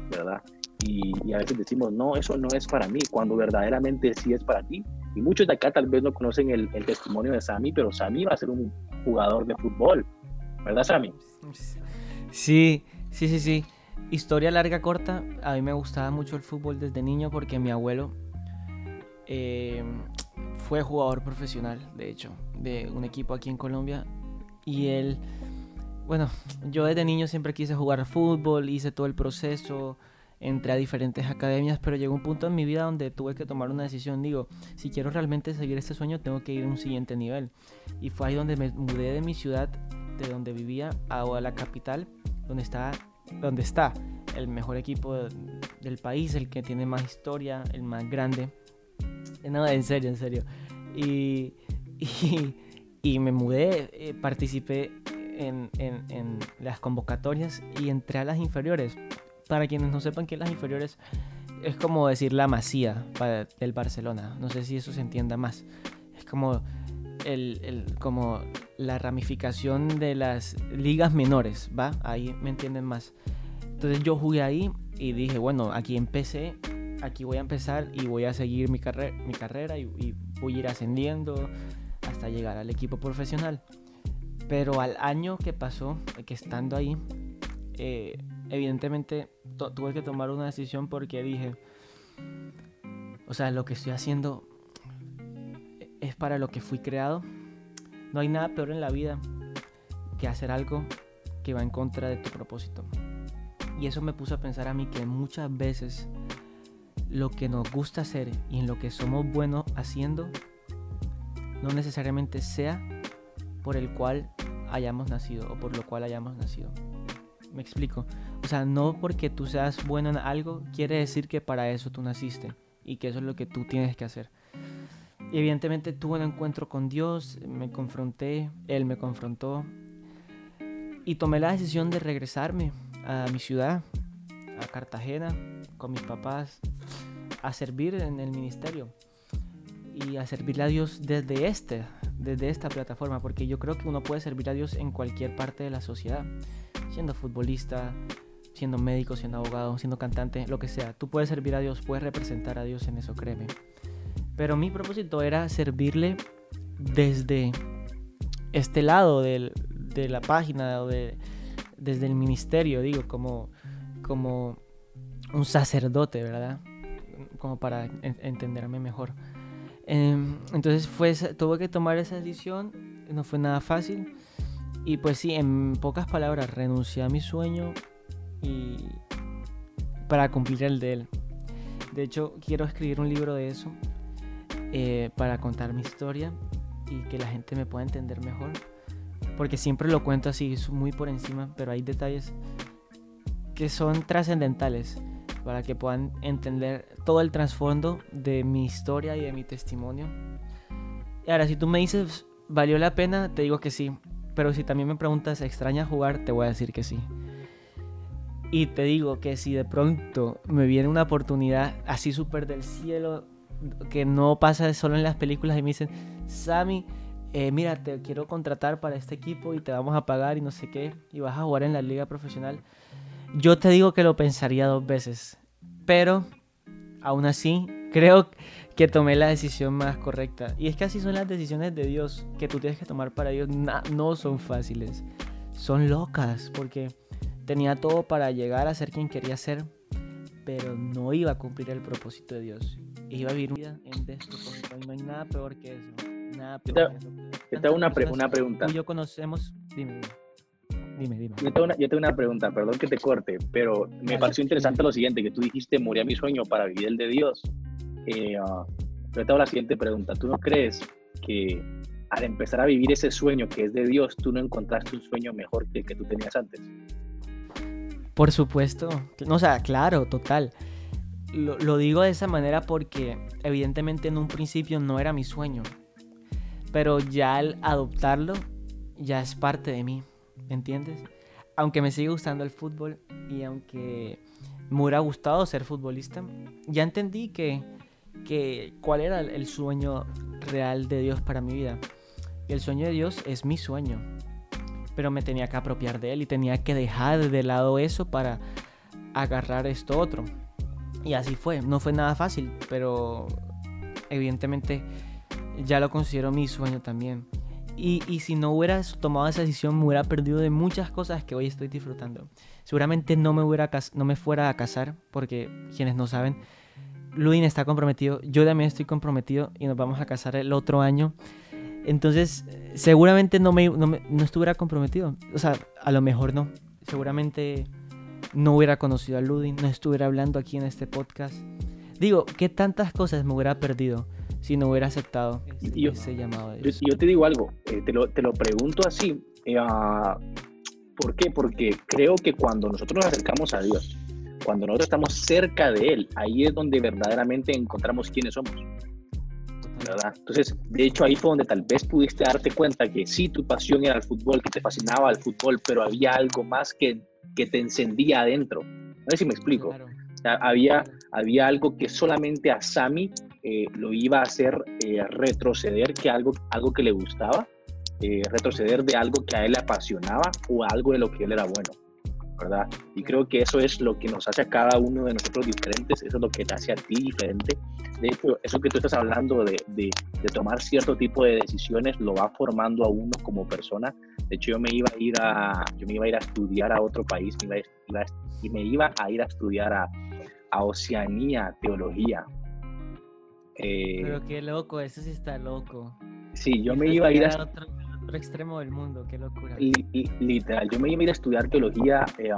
¿verdad? Y, a veces decimos, no, eso no es para mí, cuando verdaderamente sí es para ti. Y muchos de acá tal vez no conocen el, el testimonio de Sammy, pero Sammy va a ser un jugador de fútbol, ¿verdad, Sammy? Sí, sí, sí, sí. Historia larga, corta. A mí me gustaba mucho el fútbol desde niño porque mi abuelo eh, fue jugador profesional, de hecho, de un equipo aquí en Colombia. Y él, bueno, yo desde niño siempre quise jugar fútbol, hice todo el proceso, entré a diferentes academias, pero llegó un punto en mi vida donde tuve que tomar una decisión. Digo, si quiero realmente seguir este sueño, tengo que ir a un siguiente nivel. Y fue ahí donde me mudé de mi ciudad, de donde vivía, a la capital, donde estaba donde está el mejor equipo del país, el que tiene más historia, el más grande. Eh, no, en serio, en serio. Y, [LAUGHS] y, me mudé, eh, participé en, en, las convocatorias y entré a las inferiores. Para quienes no sepan que las inferiores es como decir la masía del Barcelona. No sé si eso se entienda más. Es como el, como la ramificación de las ligas menores, ¿va? Ahí me entienden más. Entonces yo jugué ahí y dije, bueno, aquí empecé, aquí voy a empezar y voy a seguir mi, carrera mi carrera y, voy a ir ascendiendo hasta llegar al equipo profesional. Pero al año que pasó, que estando ahí, eh, evidentemente tuve que tomar una decisión porque dije, o sea, lo que estoy haciendo es para lo que fui creado. No hay nada peor en la vida que hacer algo que va en contra de tu propósito. Y eso me puso a pensar a mí que muchas veces lo que nos gusta hacer y en lo que somos buenos haciendo no necesariamente sea por el cual hayamos nacido o por lo cual hayamos nacido. Me explico. O sea, no porque tú seas bueno en algo quiere decir que para eso tú naciste y que eso es lo que tú tienes que hacer. Y evidentemente tuve un encuentro con Dios, me confronté, Él me confrontó y tomé la decisión de regresarme a mi ciudad, a Cartagena, con mis papás, a servir en el ministerio y a servirle a Dios desde este, desde esta plataforma, porque yo creo que uno puede servir a Dios en cualquier parte de la sociedad, siendo futbolista, siendo médico, siendo abogado, siendo cantante, lo que sea. Tú puedes servir a Dios, puedes representar a Dios en eso, créeme. Pero mi propósito era servirle desde este lado de la página de, desde el ministerio, digo, como, como un sacerdote, ¿verdad? Como para entenderme mejor. Em, entonces fue, tuve que tomar esa decisión, no fue nada fácil. Y pues sí, en pocas palabras, renuncié a mi sueño y para cumplir el de él. De hecho, quiero escribir un libro de eso eh, para contar mi historia y que la gente me pueda entender mejor. Porque siempre lo cuento así, muy por encima, pero hay detalles que son trascendentales para que puedan entender todo el trasfondo de mi historia y de mi testimonio. Y ahora, si tú me dices, ¿valió la pena? Te digo que sí. Pero si también me preguntas, ¿extraña jugar? Te voy a decir que sí. Y te digo que si de pronto me viene una oportunidad así súper del cielo, que no pasa solo en las películas y me dicen, Sammy, eh, mira, te quiero contratar para este equipo y te vamos a pagar y no sé qué, y vas a jugar en la liga profesional, yo te digo que lo pensaría dos veces. Pero, aún así, creo que tomé la decisión más correcta. Y es que así son las decisiones de Dios que tú tienes que tomar para Dios. no son fáciles, son locas, porque tenía todo para llegar a ser quien quería ser, pero no iba a cumplir el propósito de Dios. Iba a vivir una vida en despropósito. Y no hay nada peor que eso. Nada peor yo te, hago una, una pregunta. Tú y yo conocemos. Dime, dime. Dime, Yo tengo, una, yo tengo una pregunta, perdón que te corte, pero me pareció interesante lo siguiente, que tú dijiste, moría mi sueño para vivir el de Dios. Eh, uh, yo te hago la siguiente pregunta, ¿tú no crees que al empezar a vivir ese sueño que es de Dios, tú no encontraste un sueño mejor que el que tú tenías antes? Por supuesto, o sea, claro, total. Lo, digo de esa manera porque evidentemente en un principio no era mi sueño, pero ya al adoptarlo ya es parte de mí, ¿me entiendes? Aunque me sigue gustando el fútbol y aunque me hubiera gustado ser futbolista, ya entendí que, que cuál era el sueño real de Dios para mi vida. Y el sueño de Dios es mi sueño pero me tenía que apropiar de él y tenía que dejar de lado eso para agarrar esto otro. Y así fue, no fue nada fácil, pero evidentemente ya lo considero mi sueño también. Y, si no hubiera tomado esa decisión, me hubiera perdido de muchas cosas que hoy estoy disfrutando. Seguramente no me, hubiera, no me fuera a casar, porque quienes no saben, Ludin está comprometido, yo también estoy comprometido y nos vamos a casar el otro año. Entonces, seguramente no me, no, estuviera comprometido. O sea, a lo mejor no. Seguramente no hubiera conocido a Ludin, no estuviera hablando aquí en este podcast. Digo, ¿qué tantas cosas me hubiera perdido si no hubiera aceptado ese llamado de Dios? Yo, te digo algo, eh, te, lo, te, lo, pregunto así. Eh, ah, ¿Por qué? Porque creo que cuando nosotros nos acercamos a Dios, cuando nosotros estamos cerca de Él, ahí es donde verdaderamente encontramos quiénes somos. Entonces, de hecho, ahí fue donde tal vez pudiste darte cuenta que sí, tu pasión era el fútbol, que te fascinaba el fútbol, pero había algo más que, que te encendía adentro. No sé si me explico. había, había algo que solamente a Sammy eh, lo iba a hacer eh, retroceder, que algo, algo que le gustaba, eh, retroceder de algo que a él le apasionaba o algo de lo que él era bueno. ¿Verdad? Y creo que eso es lo que nos hace a cada uno de nosotros diferentes, eso es lo que te hace a ti diferente. De hecho, eso que tú estás hablando de, de, tomar cierto tipo de decisiones lo va formando a uno como persona. De hecho, yo me iba a ir a, yo me iba a, ir a estudiar a otro país me iba a, y me iba a ir a estudiar a, a Oceanía, teología. Eh, Pero qué loco, eso sí está loco. Sí, yo me iba a ir a... Otro extremo del mundo, qué locura. literal, yo me iba a ir a estudiar teología eh,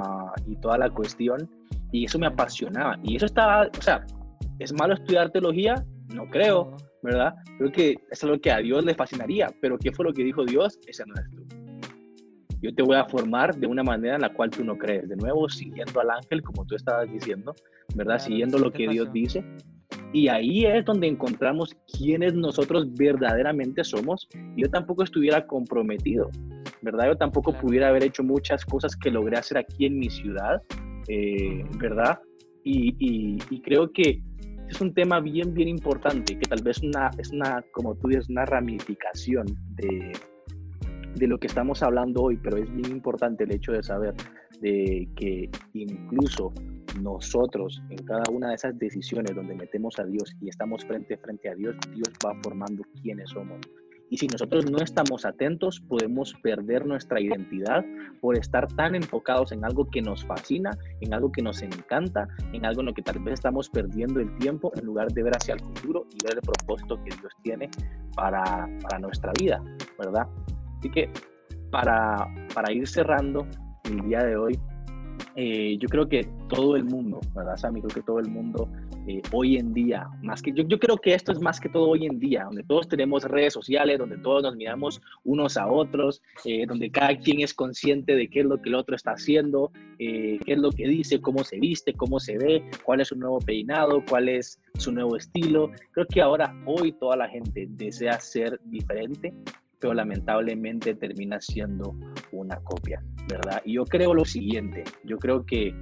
y toda la cuestión, y eso me apasionaba. Y eso estaba, o sea, ¿es malo estudiar teología? No creo, ¿verdad? Creo que eso es lo que a Dios le fascinaría, pero ¿qué fue lo que dijo Dios? Ese no es tú. Yo te voy a formar de una manera en la cual tú no crees. De nuevo, siguiendo al ángel, como tú estabas diciendo, ¿verdad? siguiendo lo que Dios dice y ahí es donde encontramos quiénes nosotros verdaderamente somos. Yo tampoco estuviera comprometido, ¿verdad? Yo tampoco pudiera haber hecho muchas cosas que logré hacer aquí en mi ciudad, eh, ¿verdad? Y, creo que es un tema bien, bien importante, que tal vez una, es una, como tú dices, una ramificación de, de lo que estamos hablando hoy, pero es bien importante el hecho de saber de que incluso nosotros en cada una de esas decisiones donde metemos a Dios y estamos frente frente a Dios, Dios va formando quiénes somos. Y si nosotros no estamos atentos, podemos perder nuestra identidad por estar tan enfocados en algo que nos fascina, en algo que nos encanta, en algo en lo que tal vez estamos perdiendo el tiempo en lugar de ver hacia el futuro y ver el propósito que Dios tiene para, para nuestra vida, ¿verdad? Así que para, para ir cerrando el día de hoy, eh, yo creo que todo el mundo, ¿verdad, Sammy? Creo que todo el mundo eh, hoy en día, más que yo, yo creo que esto es más que todo hoy en día, donde todos tenemos redes sociales, donde todos nos miramos unos a otros, eh, donde cada quien es consciente de qué es lo que el otro está haciendo, qué es lo que dice, cómo se viste, cómo se ve, cuál es su nuevo peinado, cuál es su nuevo estilo. Creo que ahora, hoy, toda la gente desea ser diferente pero lamentablemente termina siendo una copia, ¿verdad? Y yo creo lo siguiente, yo creo que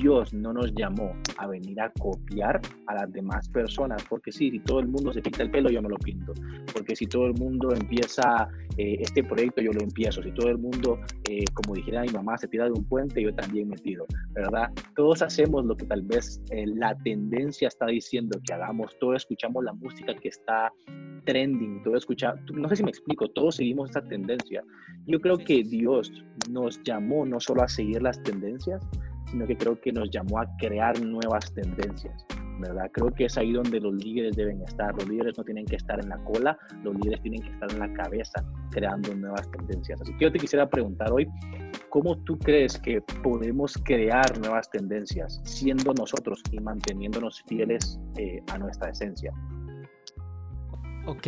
Dios no nos llamó a venir a copiar a las demás personas, porque sí, si todo el mundo se pinta el pelo, yo me lo pinto, porque si todo el mundo empieza eh, este proyecto, yo lo empiezo, si todo el mundo, eh, como dijera mi mamá, se tira de un puente, yo también me tiro, ¿verdad? Todos hacemos lo que tal vez eh, la tendencia está diciendo que hagamos, todos escuchamos la música que está trending, todos escuchamos, no sé si me explico, todos seguimos esta tendencia. Yo creo que Dios nos llamó no solo a seguir las tendencias, sino que creo que nos llamó a crear nuevas tendencias. ¿verdad? Creo que es ahí donde los líderes deben estar. Los líderes no tienen que estar en la cola, los líderes tienen que estar en la cabeza creando nuevas tendencias. Así que yo te quisiera preguntar hoy, ¿cómo tú crees que podemos crear nuevas tendencias siendo nosotros y manteniéndonos fieles eh, a nuestra esencia? Ok,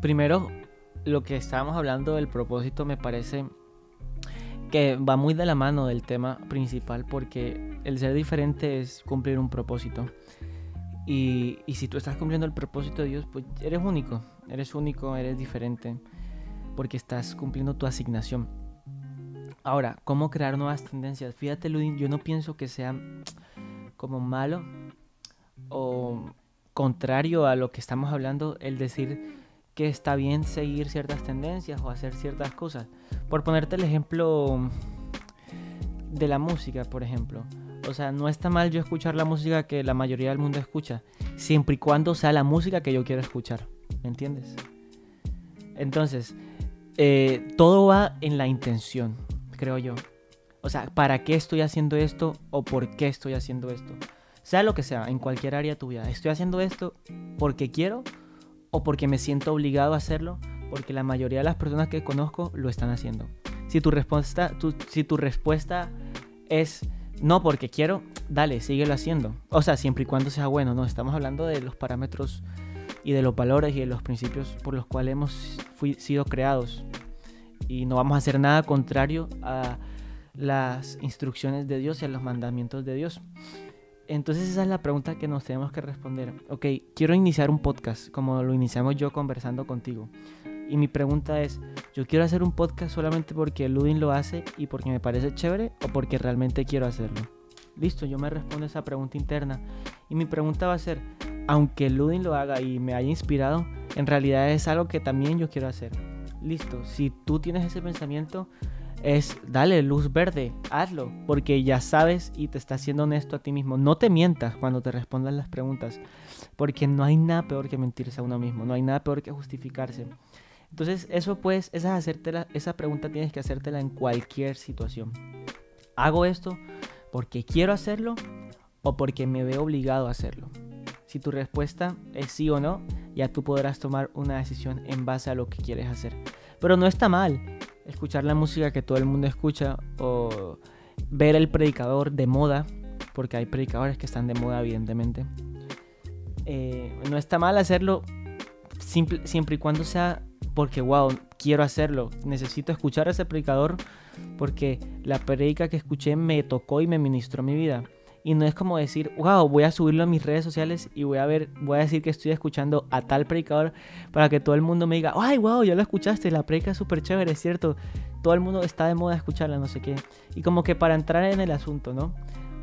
primero, lo que estábamos hablando del propósito me parece que va muy de la mano del tema principal porque el ser diferente es cumplir un propósito. Y, si tú estás cumpliendo el propósito de Dios, pues eres único, eres único, eres diferente, porque estás cumpliendo tu asignación. Ahora, ¿cómo crear nuevas tendencias? Fíjate, Ludin, yo no pienso que sea como malo o contrario a lo que estamos hablando el decir que está bien seguir ciertas tendencias o hacer ciertas cosas. Por ponerte el ejemplo de la música, por ejemplo. O sea, no está mal yo escuchar la música que la mayoría del mundo escucha, siempre y cuando sea la música que yo quiero escuchar. ¿Me entiendes? Entonces, eh, todo va en la intención, creo yo. O sea, ¿para qué estoy haciendo esto o por qué estoy haciendo esto? Sea lo que sea, en cualquier área de tu vida. ¿Estoy haciendo esto porque quiero o porque me siento obligado a hacerlo, porque la mayoría de las personas que conozco lo están haciendo. Si tu respuesta, si tu respuesta es no porque quiero, dale, síguelo haciendo. O sea, siempre y cuando sea bueno, ¿no? Estamos hablando de los parámetros y de los valores y de los principios por los cuales hemos sido creados. Y no vamos a hacer nada contrario a las instrucciones de Dios y a los mandamientos de Dios. Entonces esa es la pregunta que nos tenemos que responder. Ok, quiero iniciar un podcast como lo iniciamos yo conversando contigo. Y mi pregunta es, ¿yo quiero hacer un podcast solamente porque Ludin lo hace y porque me parece chévere o porque realmente quiero hacerlo? Listo, yo me respondo esa pregunta interna. Y mi pregunta va a ser, aunque Ludin lo haga y me haya inspirado, en realidad es algo que también yo quiero hacer. Listo, si tú tienes ese pensamiento, es dale luz verde, hazlo, porque ya sabes y te estás siendo honesto a ti mismo. No te mientas cuando te respondan las preguntas, porque no hay nada peor que mentirse a uno mismo, no hay nada peor que justificarse. Entonces, eso pues, esa, hacértela, esa pregunta tienes que hacértela en cualquier situación. ¿Hago esto porque quiero hacerlo o porque me veo obligado a hacerlo? Si tu respuesta es sí o no, ya tú podrás tomar una decisión en base a lo que quieres hacer. Pero no está mal escuchar la música que todo el mundo escucha o ver el predicador de moda, porque hay predicadores que están de moda evidentemente. Eh, no está mal hacerlo siempre y cuando sea porque, wow, quiero hacerlo. Necesito escuchar a ese predicador porque la predica que escuché me tocó y me ministró mi vida. Y no es como decir, wow, voy a subirlo a mis redes sociales y voy a ver, voy a decir que estoy escuchando a tal predicador para que todo el mundo me diga, ay, wow, ya lo escuchaste, la predica es súper chévere, es cierto. Todo el mundo está de moda escucharla, no sé qué. Y como que para entrar en el asunto, ¿no?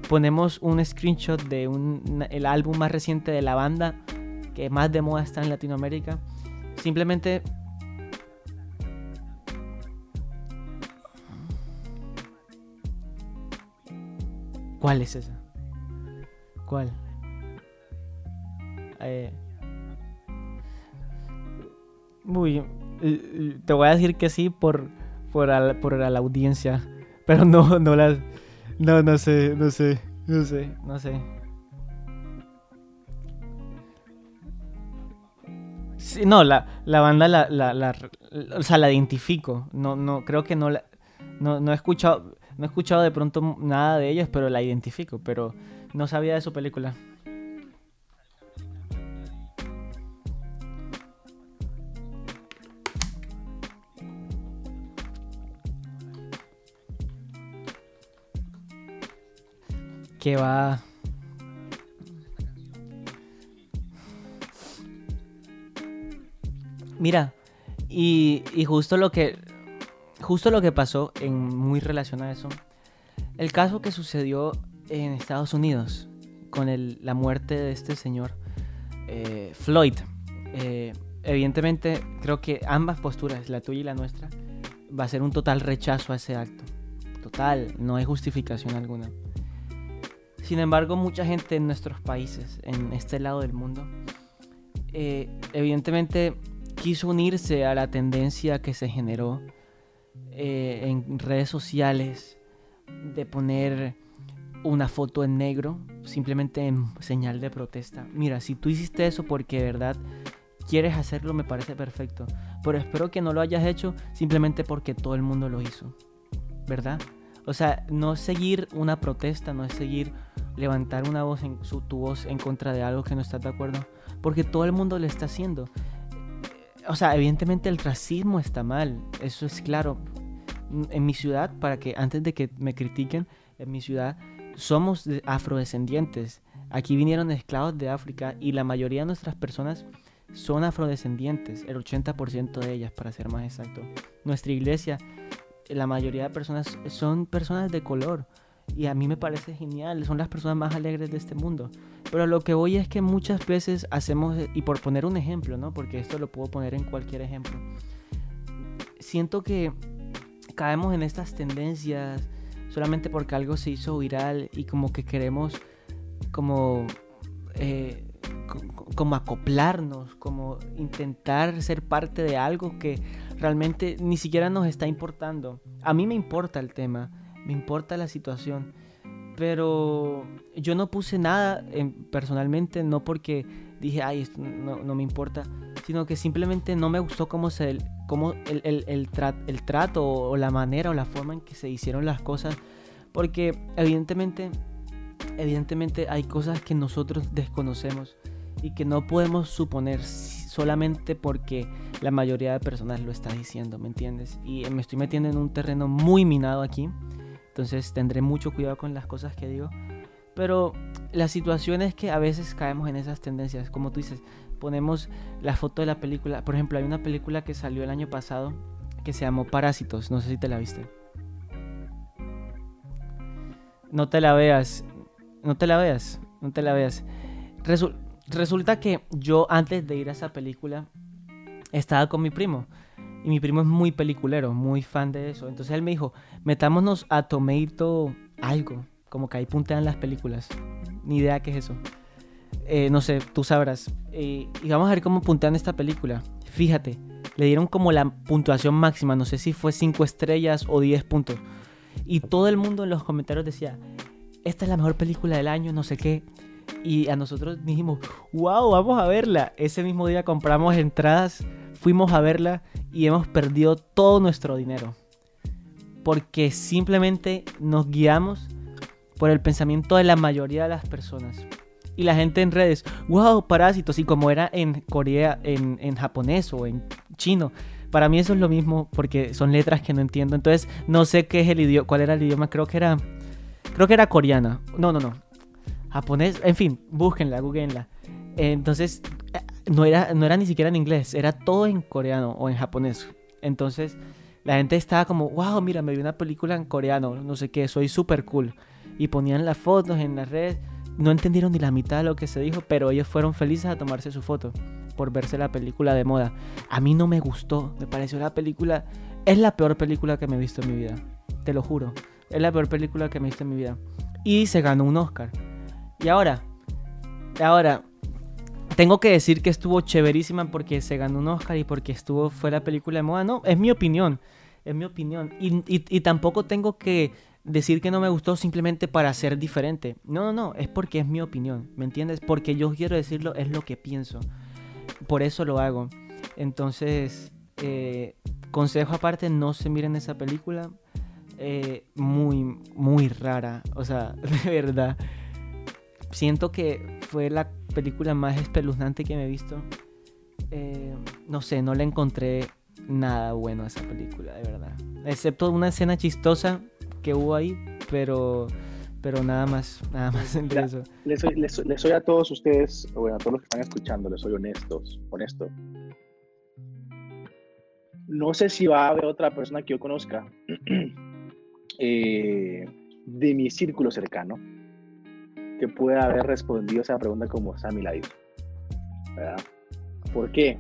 Ponemos un screenshot de un, el álbum más reciente de la banda que más de moda está en Latinoamérica. Simplemente ¿Cuál es esa? ¿Cuál? Eh, uy, te voy a decir que sí por, por, por la audiencia, pero no, no las... No, no sé, no sé, no sé, no sé. Sí, no, la, la banda la, la, la, o sea, la identifico. No, no, creo que no la, no, no he escuchado, no he escuchado de pronto nada de ellos, pero la identifico, pero no sabía de su película. Que va. Mira, Y, y justo lo que justo lo que pasó en muy relación a eso, el caso que sucedió en Estados Unidos con la muerte de este señor eh, Floyd. Eh, evidentemente, creo que ambas posturas, la tuya y la nuestra, va a ser un total rechazo a ese acto. Total, no hay justificación alguna. Sin embargo, mucha gente en nuestros países, en este lado del mundo, eh, evidentemente quiso unirse a la tendencia que se generó en redes sociales de poner una foto en negro, simplemente en señal de protesta. Mira, si tú hiciste eso porque de verdad quieres hacerlo, me parece perfecto. Pero espero que no lo hayas hecho simplemente porque todo el mundo lo hizo. ¿Verdad? O sea, no seguir una protesta, no es seguir levantar una voz en su, tu voz en contra de algo que no estás de acuerdo, porque todo el mundo lo está haciendo. O sea, evidentemente el racismo está mal, eso es claro. En mi ciudad, para que antes de que me critiquen, en mi ciudad somos afrodescendientes. Aquí vinieron esclavos de África y la mayoría de nuestras personas son afrodescendientes, el 80% de ellas para ser más exacto. Nuestra iglesia, la mayoría de personas son personas de color y a mí me parece genial, son las personas más alegres de este mundo. Pero lo que voy es que muchas veces hacemos, y por poner un ejemplo, ¿no? Porque esto lo puedo poner en cualquier ejemplo, siento que caemos en estas tendencias solamente porque algo se hizo viral y como que queremos como, eh, como acoplarnos, como intentar ser parte de algo que realmente ni siquiera nos está importando. A mí me importa el tema, me importa la situación, pero yo no puse nada personalmente, no porque dije, ay, esto no, no, me importa, sino que simplemente no me gustó cómo, se, cómo el, el, el, el trato o la manera o la forma en que se hicieron las cosas, porque evidentemente, evidentemente hay cosas que nosotros desconocemos y que no podemos suponer solamente porque la mayoría de personas lo está diciendo, ¿me entiendes? Y me estoy metiendo en un terreno muy minado aquí, entonces tendré mucho cuidado con las cosas que digo. Pero la situación es que a veces caemos en esas tendencias, como tú dices, ponemos la foto de la película, por ejemplo, hay una película que salió el año pasado que se llamó Parásitos, no sé si te la viste. No te la veas, no te la veas, no te la veas. resulta que yo antes de ir a esa película estaba con mi primo. Y mi primo es muy peliculero, muy fan de eso. Entonces él me dijo, metámonos a Tomato algo. Como que ahí puntean las películas. Ni idea qué es eso. Eh, no sé, tú sabrás. Eh, y vamos a ver cómo puntean esta película. Fíjate, le dieron como la puntuación máxima. No sé si fue 5 estrellas o 10 puntos. Y todo el mundo en los comentarios decía, esta es la mejor película del año, no sé qué. Y a nosotros dijimos, wow, vamos a verla. Ese mismo día compramos entradas, fuimos a verla y hemos perdido todo nuestro dinero. Porque simplemente nos guiamos por el pensamiento de la mayoría de las personas. Y la gente en redes, wow, parásitos. Y como era en Corea, en, en japonés o en chino, para mí eso es lo mismo porque son letras que no entiendo. Entonces no sé qué es el idioma, cuál era el idioma. Creo que era, creo que era coreana. No, no, no. Japonés. En fin, búsquenla, googleenla. Entonces eh, no era, no era ni siquiera en inglés, era todo en coreano o en japonés. Entonces la gente estaba como, wow, mira, me vi una película en coreano, no sé qué, soy súper cool y ponían las fotos en las redes. No entendieron ni la mitad de lo que se dijo, pero ellos fueron felices a tomarse su foto por verse la película de moda. A mí no me gustó, me pareció la película... Es la peor película que me he visto en mi vida, te lo juro. Es la peor película que me he visto en mi vida. Y se ganó un Oscar. Y ahora, ahora, tengo que decir que estuvo chéverísima porque se ganó un Oscar y porque estuvo, fue la película de moda. No, es mi opinión, es mi opinión. y, y tampoco tengo que decir que no me gustó simplemente para ser diferente. No, no, no, es porque es mi opinión, ¿me entiendes? Porque yo quiero decirlo, es lo que pienso. Por eso lo hago. Entonces, eh, consejo aparte, no se miren esa película. Eh, muy, muy rara. O sea, [LAUGHS] de verdad. Siento que fue la película más espeluznante que me he visto. Eh, no sé, no le encontré nada bueno a esa película, de verdad. Excepto una escena chistosa que hubo ahí, pero, pero nada más, nada más entre eso. Les soy, les, les soy, a todos ustedes, bueno, a todos los que están escuchando, les soy honestos, honesto. no sé si va a haber otra persona que yo conozca [CLEARS THROAT] eh, de mi círculo cercano que pueda haber respondido esa pregunta como Sammy la hizo. ¿Por qué?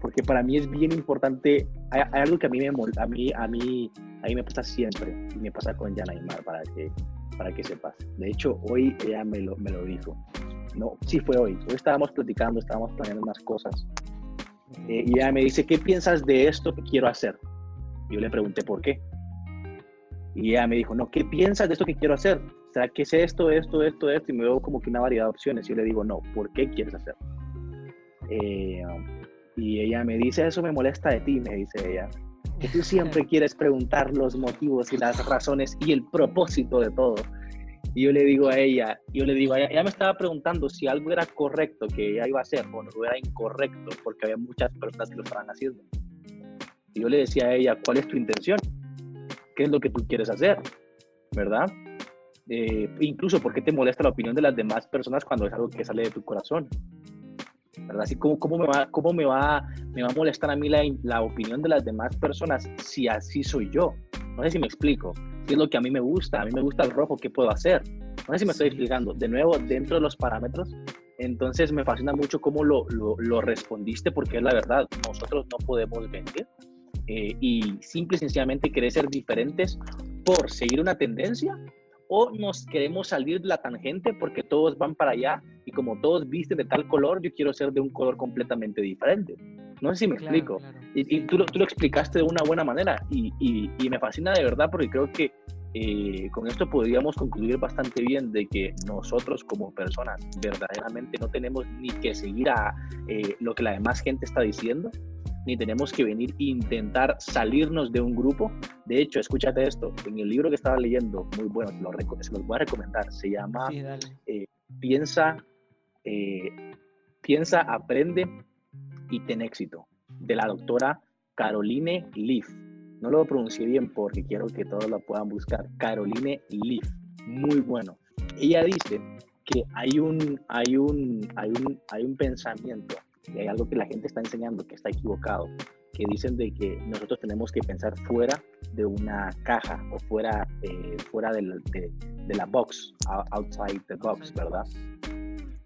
Porque para mí es bien importante, hay, algo que a mí, me, a, mí, a, mí, a mí me pasa siempre, y me pasa con Yana Aymar, para que, para que sepas. De hecho, hoy ella me lo, me lo dijo. No, sí fue hoy. Hoy estábamos platicando, estábamos planeando unas cosas. Eh, y ella me dice, ¿qué piensas de esto que quiero hacer? Yo le pregunté por qué. Y ella me dijo, no, ¿qué piensas de esto que quiero hacer? O sea, ¿qué es esto, esto, esto, esto? Y me veo como que una variedad de opciones. Y yo le digo, no, ¿por qué quieres hacer? Eh, y ella me dice, eso me molesta de ti, me dice ella. Que tú siempre [LAUGHS] quieres preguntar los motivos y las razones y el propósito de todo. Y yo le digo a ella, yo le digo a ella, ella me estaba preguntando si algo era correcto que ella iba a hacer o no era incorrecto, porque había muchas personas que lo estaban haciendo. Y yo le decía a ella, ¿cuál es tu intención? ¿Qué es lo que tú quieres hacer? ¿Verdad? Eh, incluso, ¿por qué te molesta la opinión de las demás personas cuando es algo que sale de tu corazón? ¿Verdad? Así como, ¿cómo, me va, cómo me, va, me va a molestar a mí la, la opinión de las demás personas si así soy yo? No sé si me explico. Si es lo que a mí me gusta, a mí me gusta el rojo, ¿qué puedo hacer? No sé si me estoy explicando. De nuevo, dentro de los parámetros, entonces me fascina mucho cómo lo, lo, lo respondiste, porque es la verdad, nosotros no podemos venir eh, y simple y sencillamente querer ser diferentes por seguir una tendencia o nos queremos salir de la tangente porque todos van para allá y como todos visten de tal color, yo quiero ser de un color completamente diferente. No sé si me explico. Y, tú, tú, lo explicaste de una buena manera y, y, me fascina de verdad porque creo que eh, con esto podríamos concluir bastante bien de que nosotros como personas verdaderamente no tenemos ni que seguir a eh, lo que la demás gente está diciendo, ni tenemos que venir e intentar salirnos de un grupo. De hecho, escúchate esto, en el libro que estaba leyendo, muy bueno, se los voy a recomendar, se llama eh, Piensa, eh, Piensa, Aprende y Ten Éxito, de la doctora Caroline Leaf. No lo pronuncié bien porque quiero que todos lo puedan buscar. Caroline Leaf, muy bueno. Ella dice que hay un, hay un, hay un, hay un pensamiento y hay algo que la gente está enseñando que está equivocado, que dicen de que nosotros tenemos que pensar fuera de una caja o fuera, eh, fuera de, de, la box, outside the box, ¿verdad?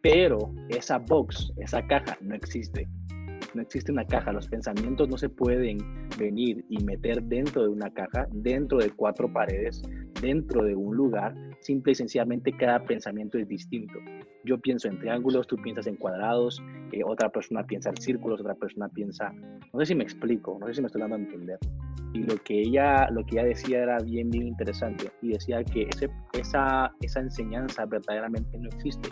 Pero esa box, esa caja no existe. No existe una caja, los pensamientos no se pueden venir y meter dentro de una caja, dentro de cuatro paredes, dentro de un lugar, simple y sencillamente cada pensamiento es distinto yo pienso en triángulos, tú piensas en cuadrados, eh, otra persona piensa en círculos, otra persona piensa, no sé si me explico, no sé si me estoy dando a entender. Y lo que ella, lo que ella decía era bien, bien interesante y decía que esa enseñanza verdaderamente no existe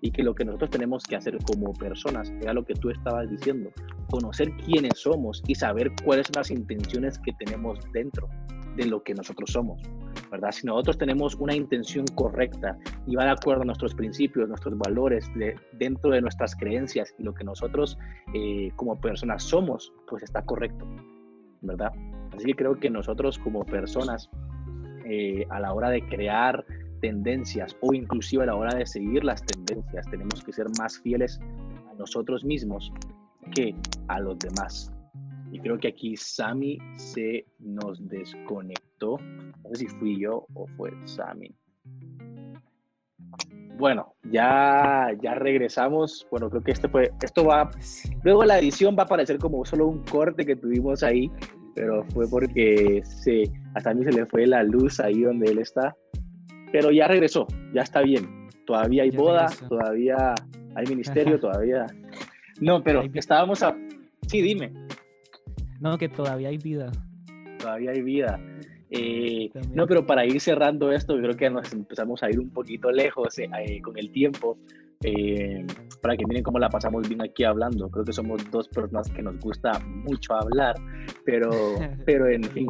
y que lo que nosotros tenemos que hacer como personas era lo que tú estabas diciendo, conocer quiénes somos y saber cuáles son las intenciones que tenemos dentro de lo que nosotros somos. ¿verdad? Si nosotros tenemos una intención correcta y va de acuerdo a nuestros principios, nuestros valores, dentro de nuestras creencias y lo que nosotros eh, como personas somos, pues está correcto, ¿verdad? Así que creo que nosotros como personas, eh, a la hora de crear tendencias o inclusive a la hora de seguir las tendencias, tenemos que ser más fieles a nosotros mismos que a los demás. Y creo que aquí Sami se nos desconectó. No sé si fui yo o fue Sami. Bueno, ya, ya regresamos. Bueno, creo que este fue, esto va, luego la edición va a parecer como solo un corte que tuvimos ahí, pero fue porque se, a mí se le fue la luz ahí donde él está. Pero ya regresó, ya está bien. Todavía hay boda, todavía hay ministerio, todavía. No, pero estábamos a. Sí, dime. No, que todavía hay vida. Todavía hay vida. Eh, no, pero para ir cerrando esto, creo que nos empezamos a ir un poquito lejos eh, eh, con el tiempo. para que miren cómo la pasamos bien aquí hablando. Creo que somos dos personas que nos gusta mucho hablar, pero, [LAUGHS] pero en fin.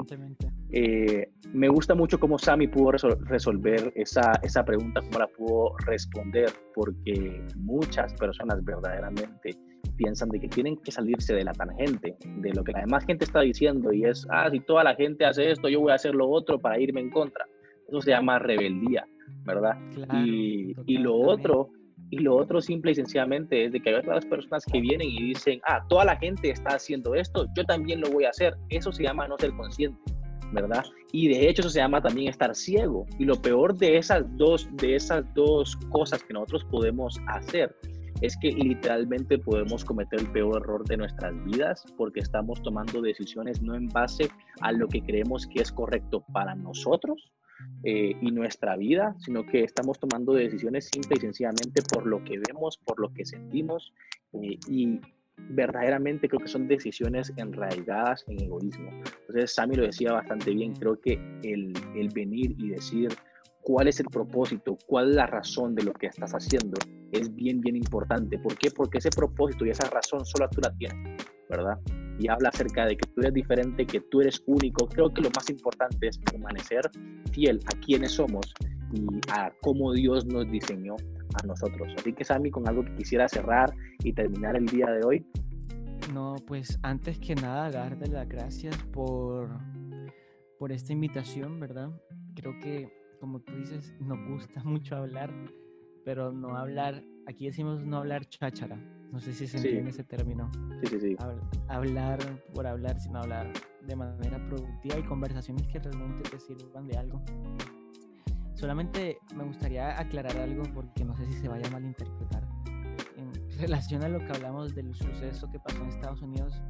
Me gusta mucho cómo Sammy pudo resolver esa, esa pregunta, cómo la pudo responder, porque muchas personas verdaderamente piensan de que tienen que salirse de la tangente, de lo que la demás gente está diciendo y es, ah, si toda la gente hace esto, yo voy a hacer lo otro para irme en contra. Eso se llama rebeldía, ¿verdad? y, y, lo otro Y lo otro simple y sencillamente es de que hay otras personas que vienen y dicen, ah, toda la gente está haciendo esto, yo también lo voy a hacer. Eso se llama no ser consciente, ¿verdad? Y de hecho eso se llama también estar ciego. Y lo peor de esas dos, de esas dos cosas que nosotros podemos hacer es que literalmente podemos cometer el peor error de nuestras vidas porque estamos tomando decisiones no en base a lo que creemos que es correcto para nosotros eh, y nuestra vida, sino que estamos tomando decisiones simple y sencillamente por lo que vemos, por lo que sentimos eh, y verdaderamente creo que son decisiones enraigadas en egoísmo. Entonces, Sammy lo decía bastante bien, creo que el, el venir y decir cuál es el propósito, cuál es la razón de lo que estás haciendo, es bien, bien importante. ¿Por qué? Porque ese propósito y esa razón solo tú la tienes, ¿verdad? Y habla acerca de que tú eres diferente, que tú eres único. Creo que lo más importante es permanecer fiel a quienes somos y a cómo Dios nos diseñó a nosotros. Así que, Sammy, con algo que quisiera cerrar y terminar el día de hoy. No, pues antes que nada, darte las gracias por, por esta invitación, ¿verdad? Creo que como tú dices, nos gusta [LAUGHS] mucho hablar, pero no hablar, aquí decimos no hablar cháchara. No sé si se entiende ese término. Sí, sí, sí. hablar por hablar, sino hablar de manera productiva y conversaciones que realmente te sirvan de algo. Solamente me gustaría aclarar algo porque no sé si se vaya a malinterpretar. En [LAUGHS] relación a lo que hablamos del suceso que pasó en Estados Unidos,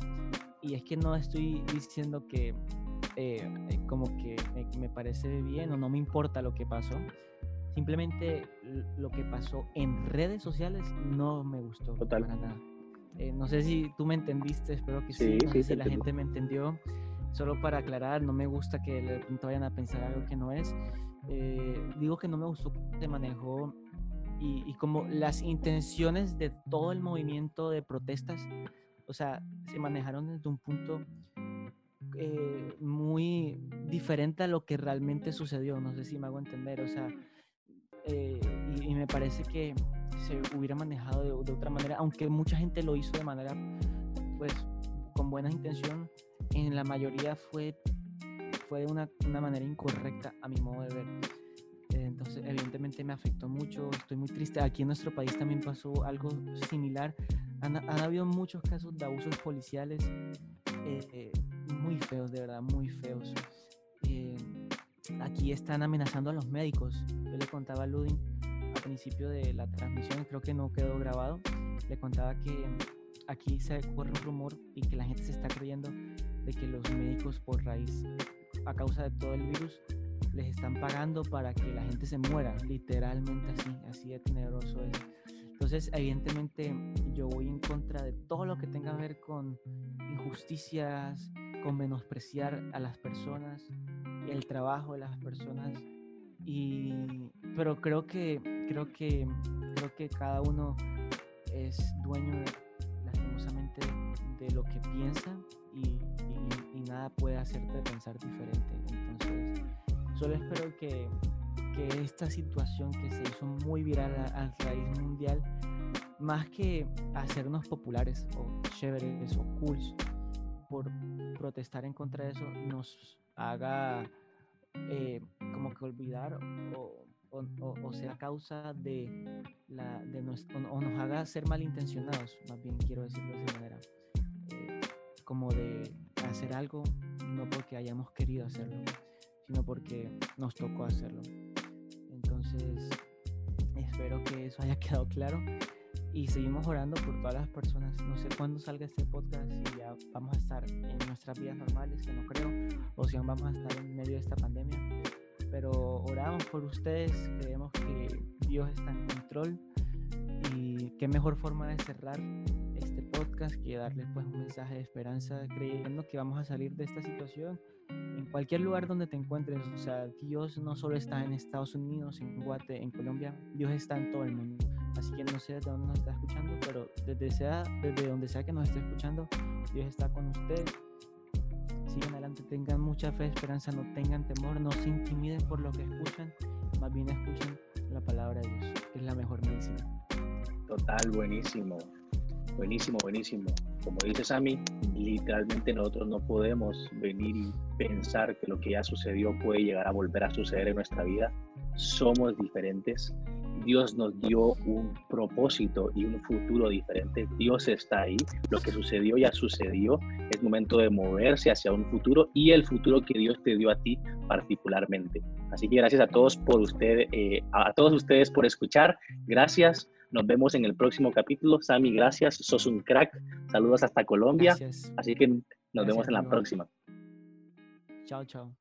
y es que no estoy diciendo que eh, como que me, parece bien o no me importa lo que pasó. Simplemente lo que pasó en redes sociales no me gustó Total. para nada. Eh, no sé si tú me entendiste, espero que sí. si la gente me entendió. Solo para aclarar, no me gusta que de pronto vayan a pensar algo que no es. Digo que no me gustó se manejó y, y, como las intenciones de todo el movimiento de protestas, o sea, se manejaron desde un punto eh, muy diferente a lo que realmente sucedió. No sé si me hago entender. O sea, eh, y, me parece que se hubiera manejado de, otra manera, aunque mucha gente lo hizo de manera, pues, con buena intención, en la mayoría fue, fue una, una manera incorrecta a mi modo de ver. Entonces, evidentemente me afectó mucho, estoy muy triste. Aquí en nuestro país también pasó algo similar. Han, han habido muchos casos de abusos policiales. Eh, muy feos, de verdad, muy feos. Eh, aquí están amenazando a los médicos. Yo le contaba a Ludin al principio de la transmisión, creo que no quedó grabado, le contaba que aquí se corre un rumor y que la gente se está creyendo de que los médicos por raíz, a causa de todo el virus, les están pagando para que la gente se muera, literalmente así, así de tenebroso es. Entonces, evidentemente, yo voy en contra de todo lo que tenga que ver con injusticias, con menospreciar a las personas, el trabajo de las personas. Y, pero creo que, creo que, creo que cada uno es dueño, lastimosamente, de lo que piensa y, nada puede hacerte pensar diferente. Entonces, solo espero que, que esta situación que se hizo muy viral a, raíz mundial, más que hacernos populares o chéveres o cool, por protestar en contra de eso nos haga eh, como que olvidar o, o, sea causa de, la, de o nos haga ser malintencionados, más bien quiero decirlo de esa manera, eh, como de hacer algo no porque hayamos querido hacerlo, sino porque nos tocó hacerlo. Entonces, espero que eso haya [LAUGHS] quedado claro y seguimos orando por todas las personas. No sé cuándo salga este podcast, si ya vamos a estar en nuestras vidas normales, que no creo, o si aún vamos a estar en medio de esta pandemia. Pero oramos por ustedes, creemos que Dios está en control y qué mejor forma de cerrar podcast que darles pues un mensaje de esperanza creyendo que vamos a salir de esta situación en cualquier lugar donde te encuentres, o sea, Dios no solo está en Estados Unidos, en Guate, en Colombia, Dios está en todo el mundo. Así que no sé desde dónde nos está escuchando, pero desde, sea, desde donde sea que nos esté escuchando, Dios está con ustedes. Sigan adelante, tengan mucha fe, esperanza, no tengan temor, no se intimiden por lo que escuchan, más bien escuchen la palabra de Dios, que es la mejor medicina. Total, buenísimo. Buenísimo, buenísimo. Como dice Sammy, literalmente nosotros no podemos venir y pensar que lo que ya sucedió puede llegar a volver a suceder en nuestra vida. Somos diferentes Dios nos dio un propósito y un futuro diferente. Dios está ahí. Lo que sucedió ya sucedió. Es momento de moverse hacia un futuro y el futuro que Dios te dio a ti particularmente. Así que gracias a todos por usted, eh, a todos ustedes por escuchar. Gracias. Nos vemos en el próximo capítulo. Sammy, gracias. Sos un crack. Saludos hasta Colombia. Así que nos vemos en la próxima. Chao, chao.